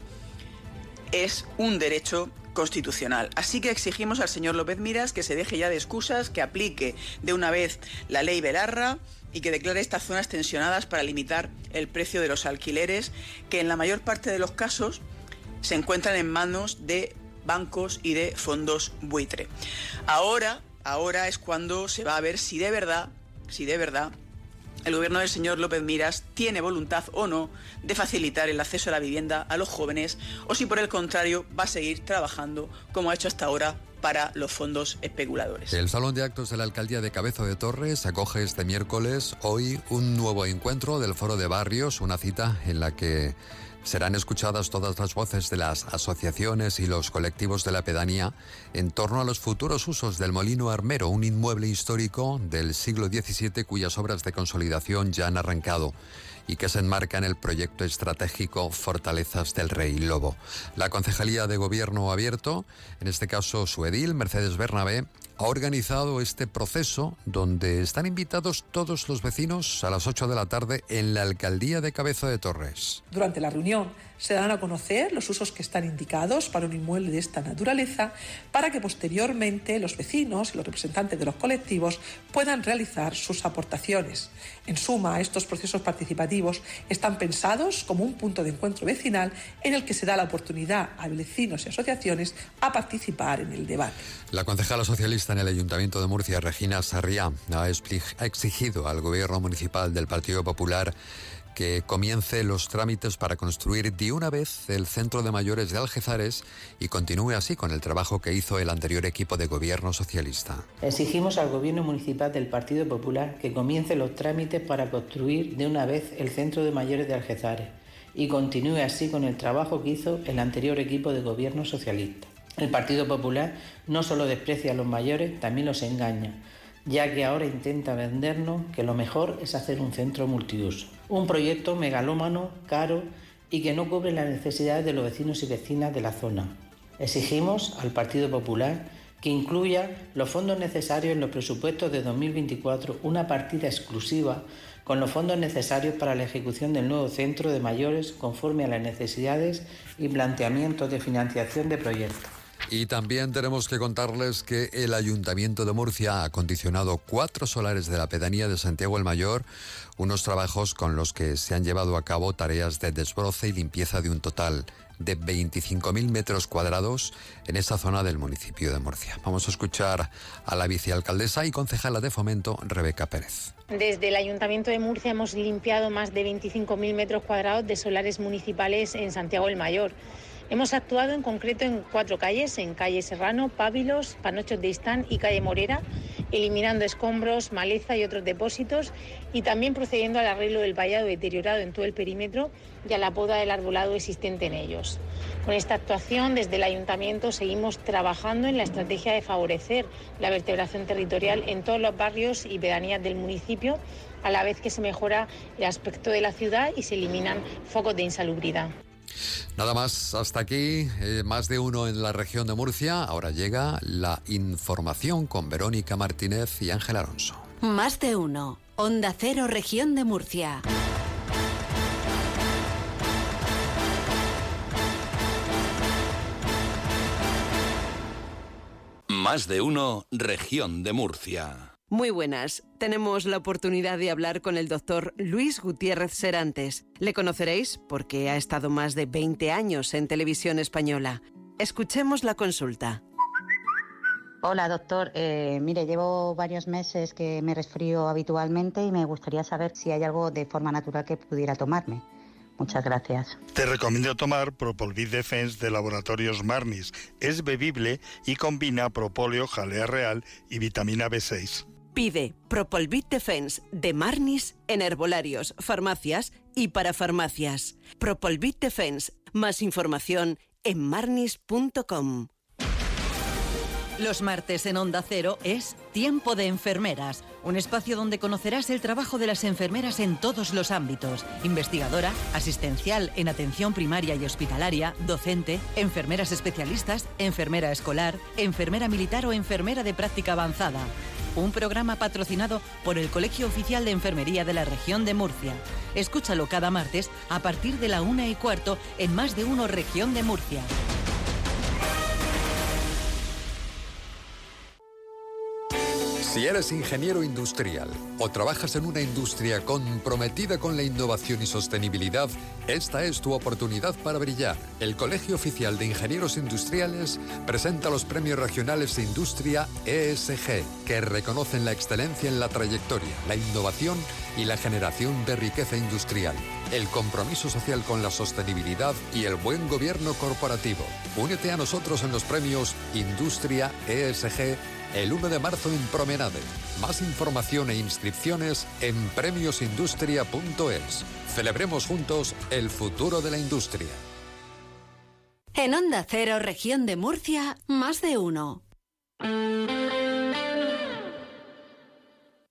es un derecho constitucional. Así que exigimos al señor López Miras que se deje ya de excusas, que aplique de una vez la ley Belarra y que declare estas zonas tensionadas para limitar el precio de los alquileres, que en la mayor parte de los casos se encuentran en manos de bancos y de fondos buitre. Ahora, ahora es cuando se va a ver si de verdad, si de verdad el gobierno del señor López Miras tiene voluntad o no de facilitar el acceso a la vivienda a los jóvenes o si por el contrario va a seguir trabajando como ha hecho hasta ahora para los fondos especuladores. El Salón de Actos de la Alcaldía de Cabezo de Torres acoge este miércoles hoy un nuevo encuentro del Foro de Barrios, una cita en la que serán escuchadas todas las voces de las asociaciones y los colectivos de la pedanía en torno a los futuros usos del Molino Armero, un inmueble histórico del siglo XVII cuyas obras de consolidación ya han arrancado y que se enmarca en el proyecto estratégico Fortalezas del Rey Lobo. La Concejalía de Gobierno Abierto, en este caso su edil, Mercedes Bernabé, ha organizado este proceso donde están invitados todos los vecinos a las 8 de la tarde en la alcaldía de Cabeza de Torres. Durante la reunión Se darán a conocer los usos que están indicados para un inmueble de esta naturaleza para que posteriormente los vecinos y los representantes de los colectivos puedan realizar sus aportaciones. En suma, estos procesos participativos están pensados como un punto de encuentro vecinal en el que se da la oportunidad a vecinos y asociaciones a participar en el debate. La concejala socialista en el Ayuntamiento de Murcia, Regina Sarriá, ha exigido al gobierno municipal del Partido Popular que comience los trámites para construir de una vez el Centro de Mayores de Algezares y continúe así con el trabajo que hizo el anterior equipo de gobierno socialista. Exigimos al gobierno municipal del Partido Popular que comience los trámites para construir de una vez el Centro de Mayores de Algezares y continúe así con el trabajo que hizo el anterior equipo de gobierno socialista. El Partido Popular no solo desprecia a los mayores, también los engaña ya que ahora intenta vendernos que lo mejor es hacer un centro multiuso. Un proyecto megalómano, caro y que no cubre las necesidades de los vecinos y vecinas de la zona. Exigimos al Partido Popular que incluya los fondos necesarios en los presupuestos de 2024, una partida exclusiva con los fondos necesarios para la ejecución del nuevo centro de mayores conforme a las necesidades y planteamientos de financiación de proyectos. Y también tenemos que contarles que el Ayuntamiento de Murcia ha acondicionado cuatro solares de la pedanía de Santiago el Mayor, unos trabajos con los que se han llevado a cabo tareas de desbroce y limpieza de un total de 25.000 metros cuadrados en esa zona del municipio de Murcia. Vamos a escuchar a la vicealcaldesa y concejala de fomento, Rebeca Pérez. Desde el Ayuntamiento de Murcia hemos limpiado más de 25.000 metros cuadrados de solares municipales en Santiago el Mayor. Hemos actuado en concreto en cuatro calles, en calle Serrano, Pábilos, Panochos de Istán y calle Morera, eliminando escombros, maleza y otros depósitos y también procediendo al arreglo del vallado deteriorado en todo el perímetro y a la poda del arbolado existente en ellos. Con esta actuación, desde el ayuntamiento seguimos trabajando en la estrategia de favorecer la vertebración territorial en todos los barrios y pedanías del municipio, a la vez que se mejora el aspecto de la ciudad y se eliminan focos de insalubridad. Nada más, hasta aquí, eh, más de uno en la región de Murcia. Ahora llega la información con Verónica Martínez y Ángel Alonso. Más de uno, Onda Cero, región de Murcia. Más de uno, región de Murcia. Muy buenas. Tenemos la oportunidad de hablar con el doctor Luis Gutiérrez Serantes. Le conoceréis porque ha estado más de 20 años en televisión española. Escuchemos la consulta. Hola, doctor. Eh, mire, llevo varios meses que me resfrío habitualmente y me gustaría saber si hay algo de forma natural que pudiera tomarme. Muchas gracias. Te recomiendo tomar Propolvid Defense de Laboratorios Marnis. Es bebible y combina propóleo, jalea real y vitamina B6. Pide Propolvit Defense de Marnis en herbolarios, farmacias y para farmacias. Propolvit Defense. Más información en marnis.com. Los martes en Onda Cero es Tiempo de Enfermeras, un espacio donde conocerás el trabajo de las enfermeras en todos los ámbitos. Investigadora, asistencial en atención primaria y hospitalaria, docente, enfermeras especialistas, enfermera escolar, enfermera militar o enfermera de práctica avanzada un programa patrocinado por el Colegio Oficial de Enfermería de la región de Murcia. Escúchalo cada martes a partir de la una y cuarto en más de uno región de Murcia. Si eres ingeniero industrial o trabajas en una industria comprometida con la innovación y sostenibilidad, esta es tu oportunidad para brillar. El Colegio Oficial de Ingenieros Industriales presenta los premios regionales de Industria ESG, que reconocen la excelencia en la trayectoria, la innovación y la generación de riqueza industrial, el compromiso social con la sostenibilidad y el buen gobierno corporativo. Únete a nosotros en los premios Industria ESG el 1 de marzo en Promenade. Más información e inscripciones en premiosindustria.es. Celebremos juntos el futuro de la industria. En Onda Cero, región de Murcia, más de uno.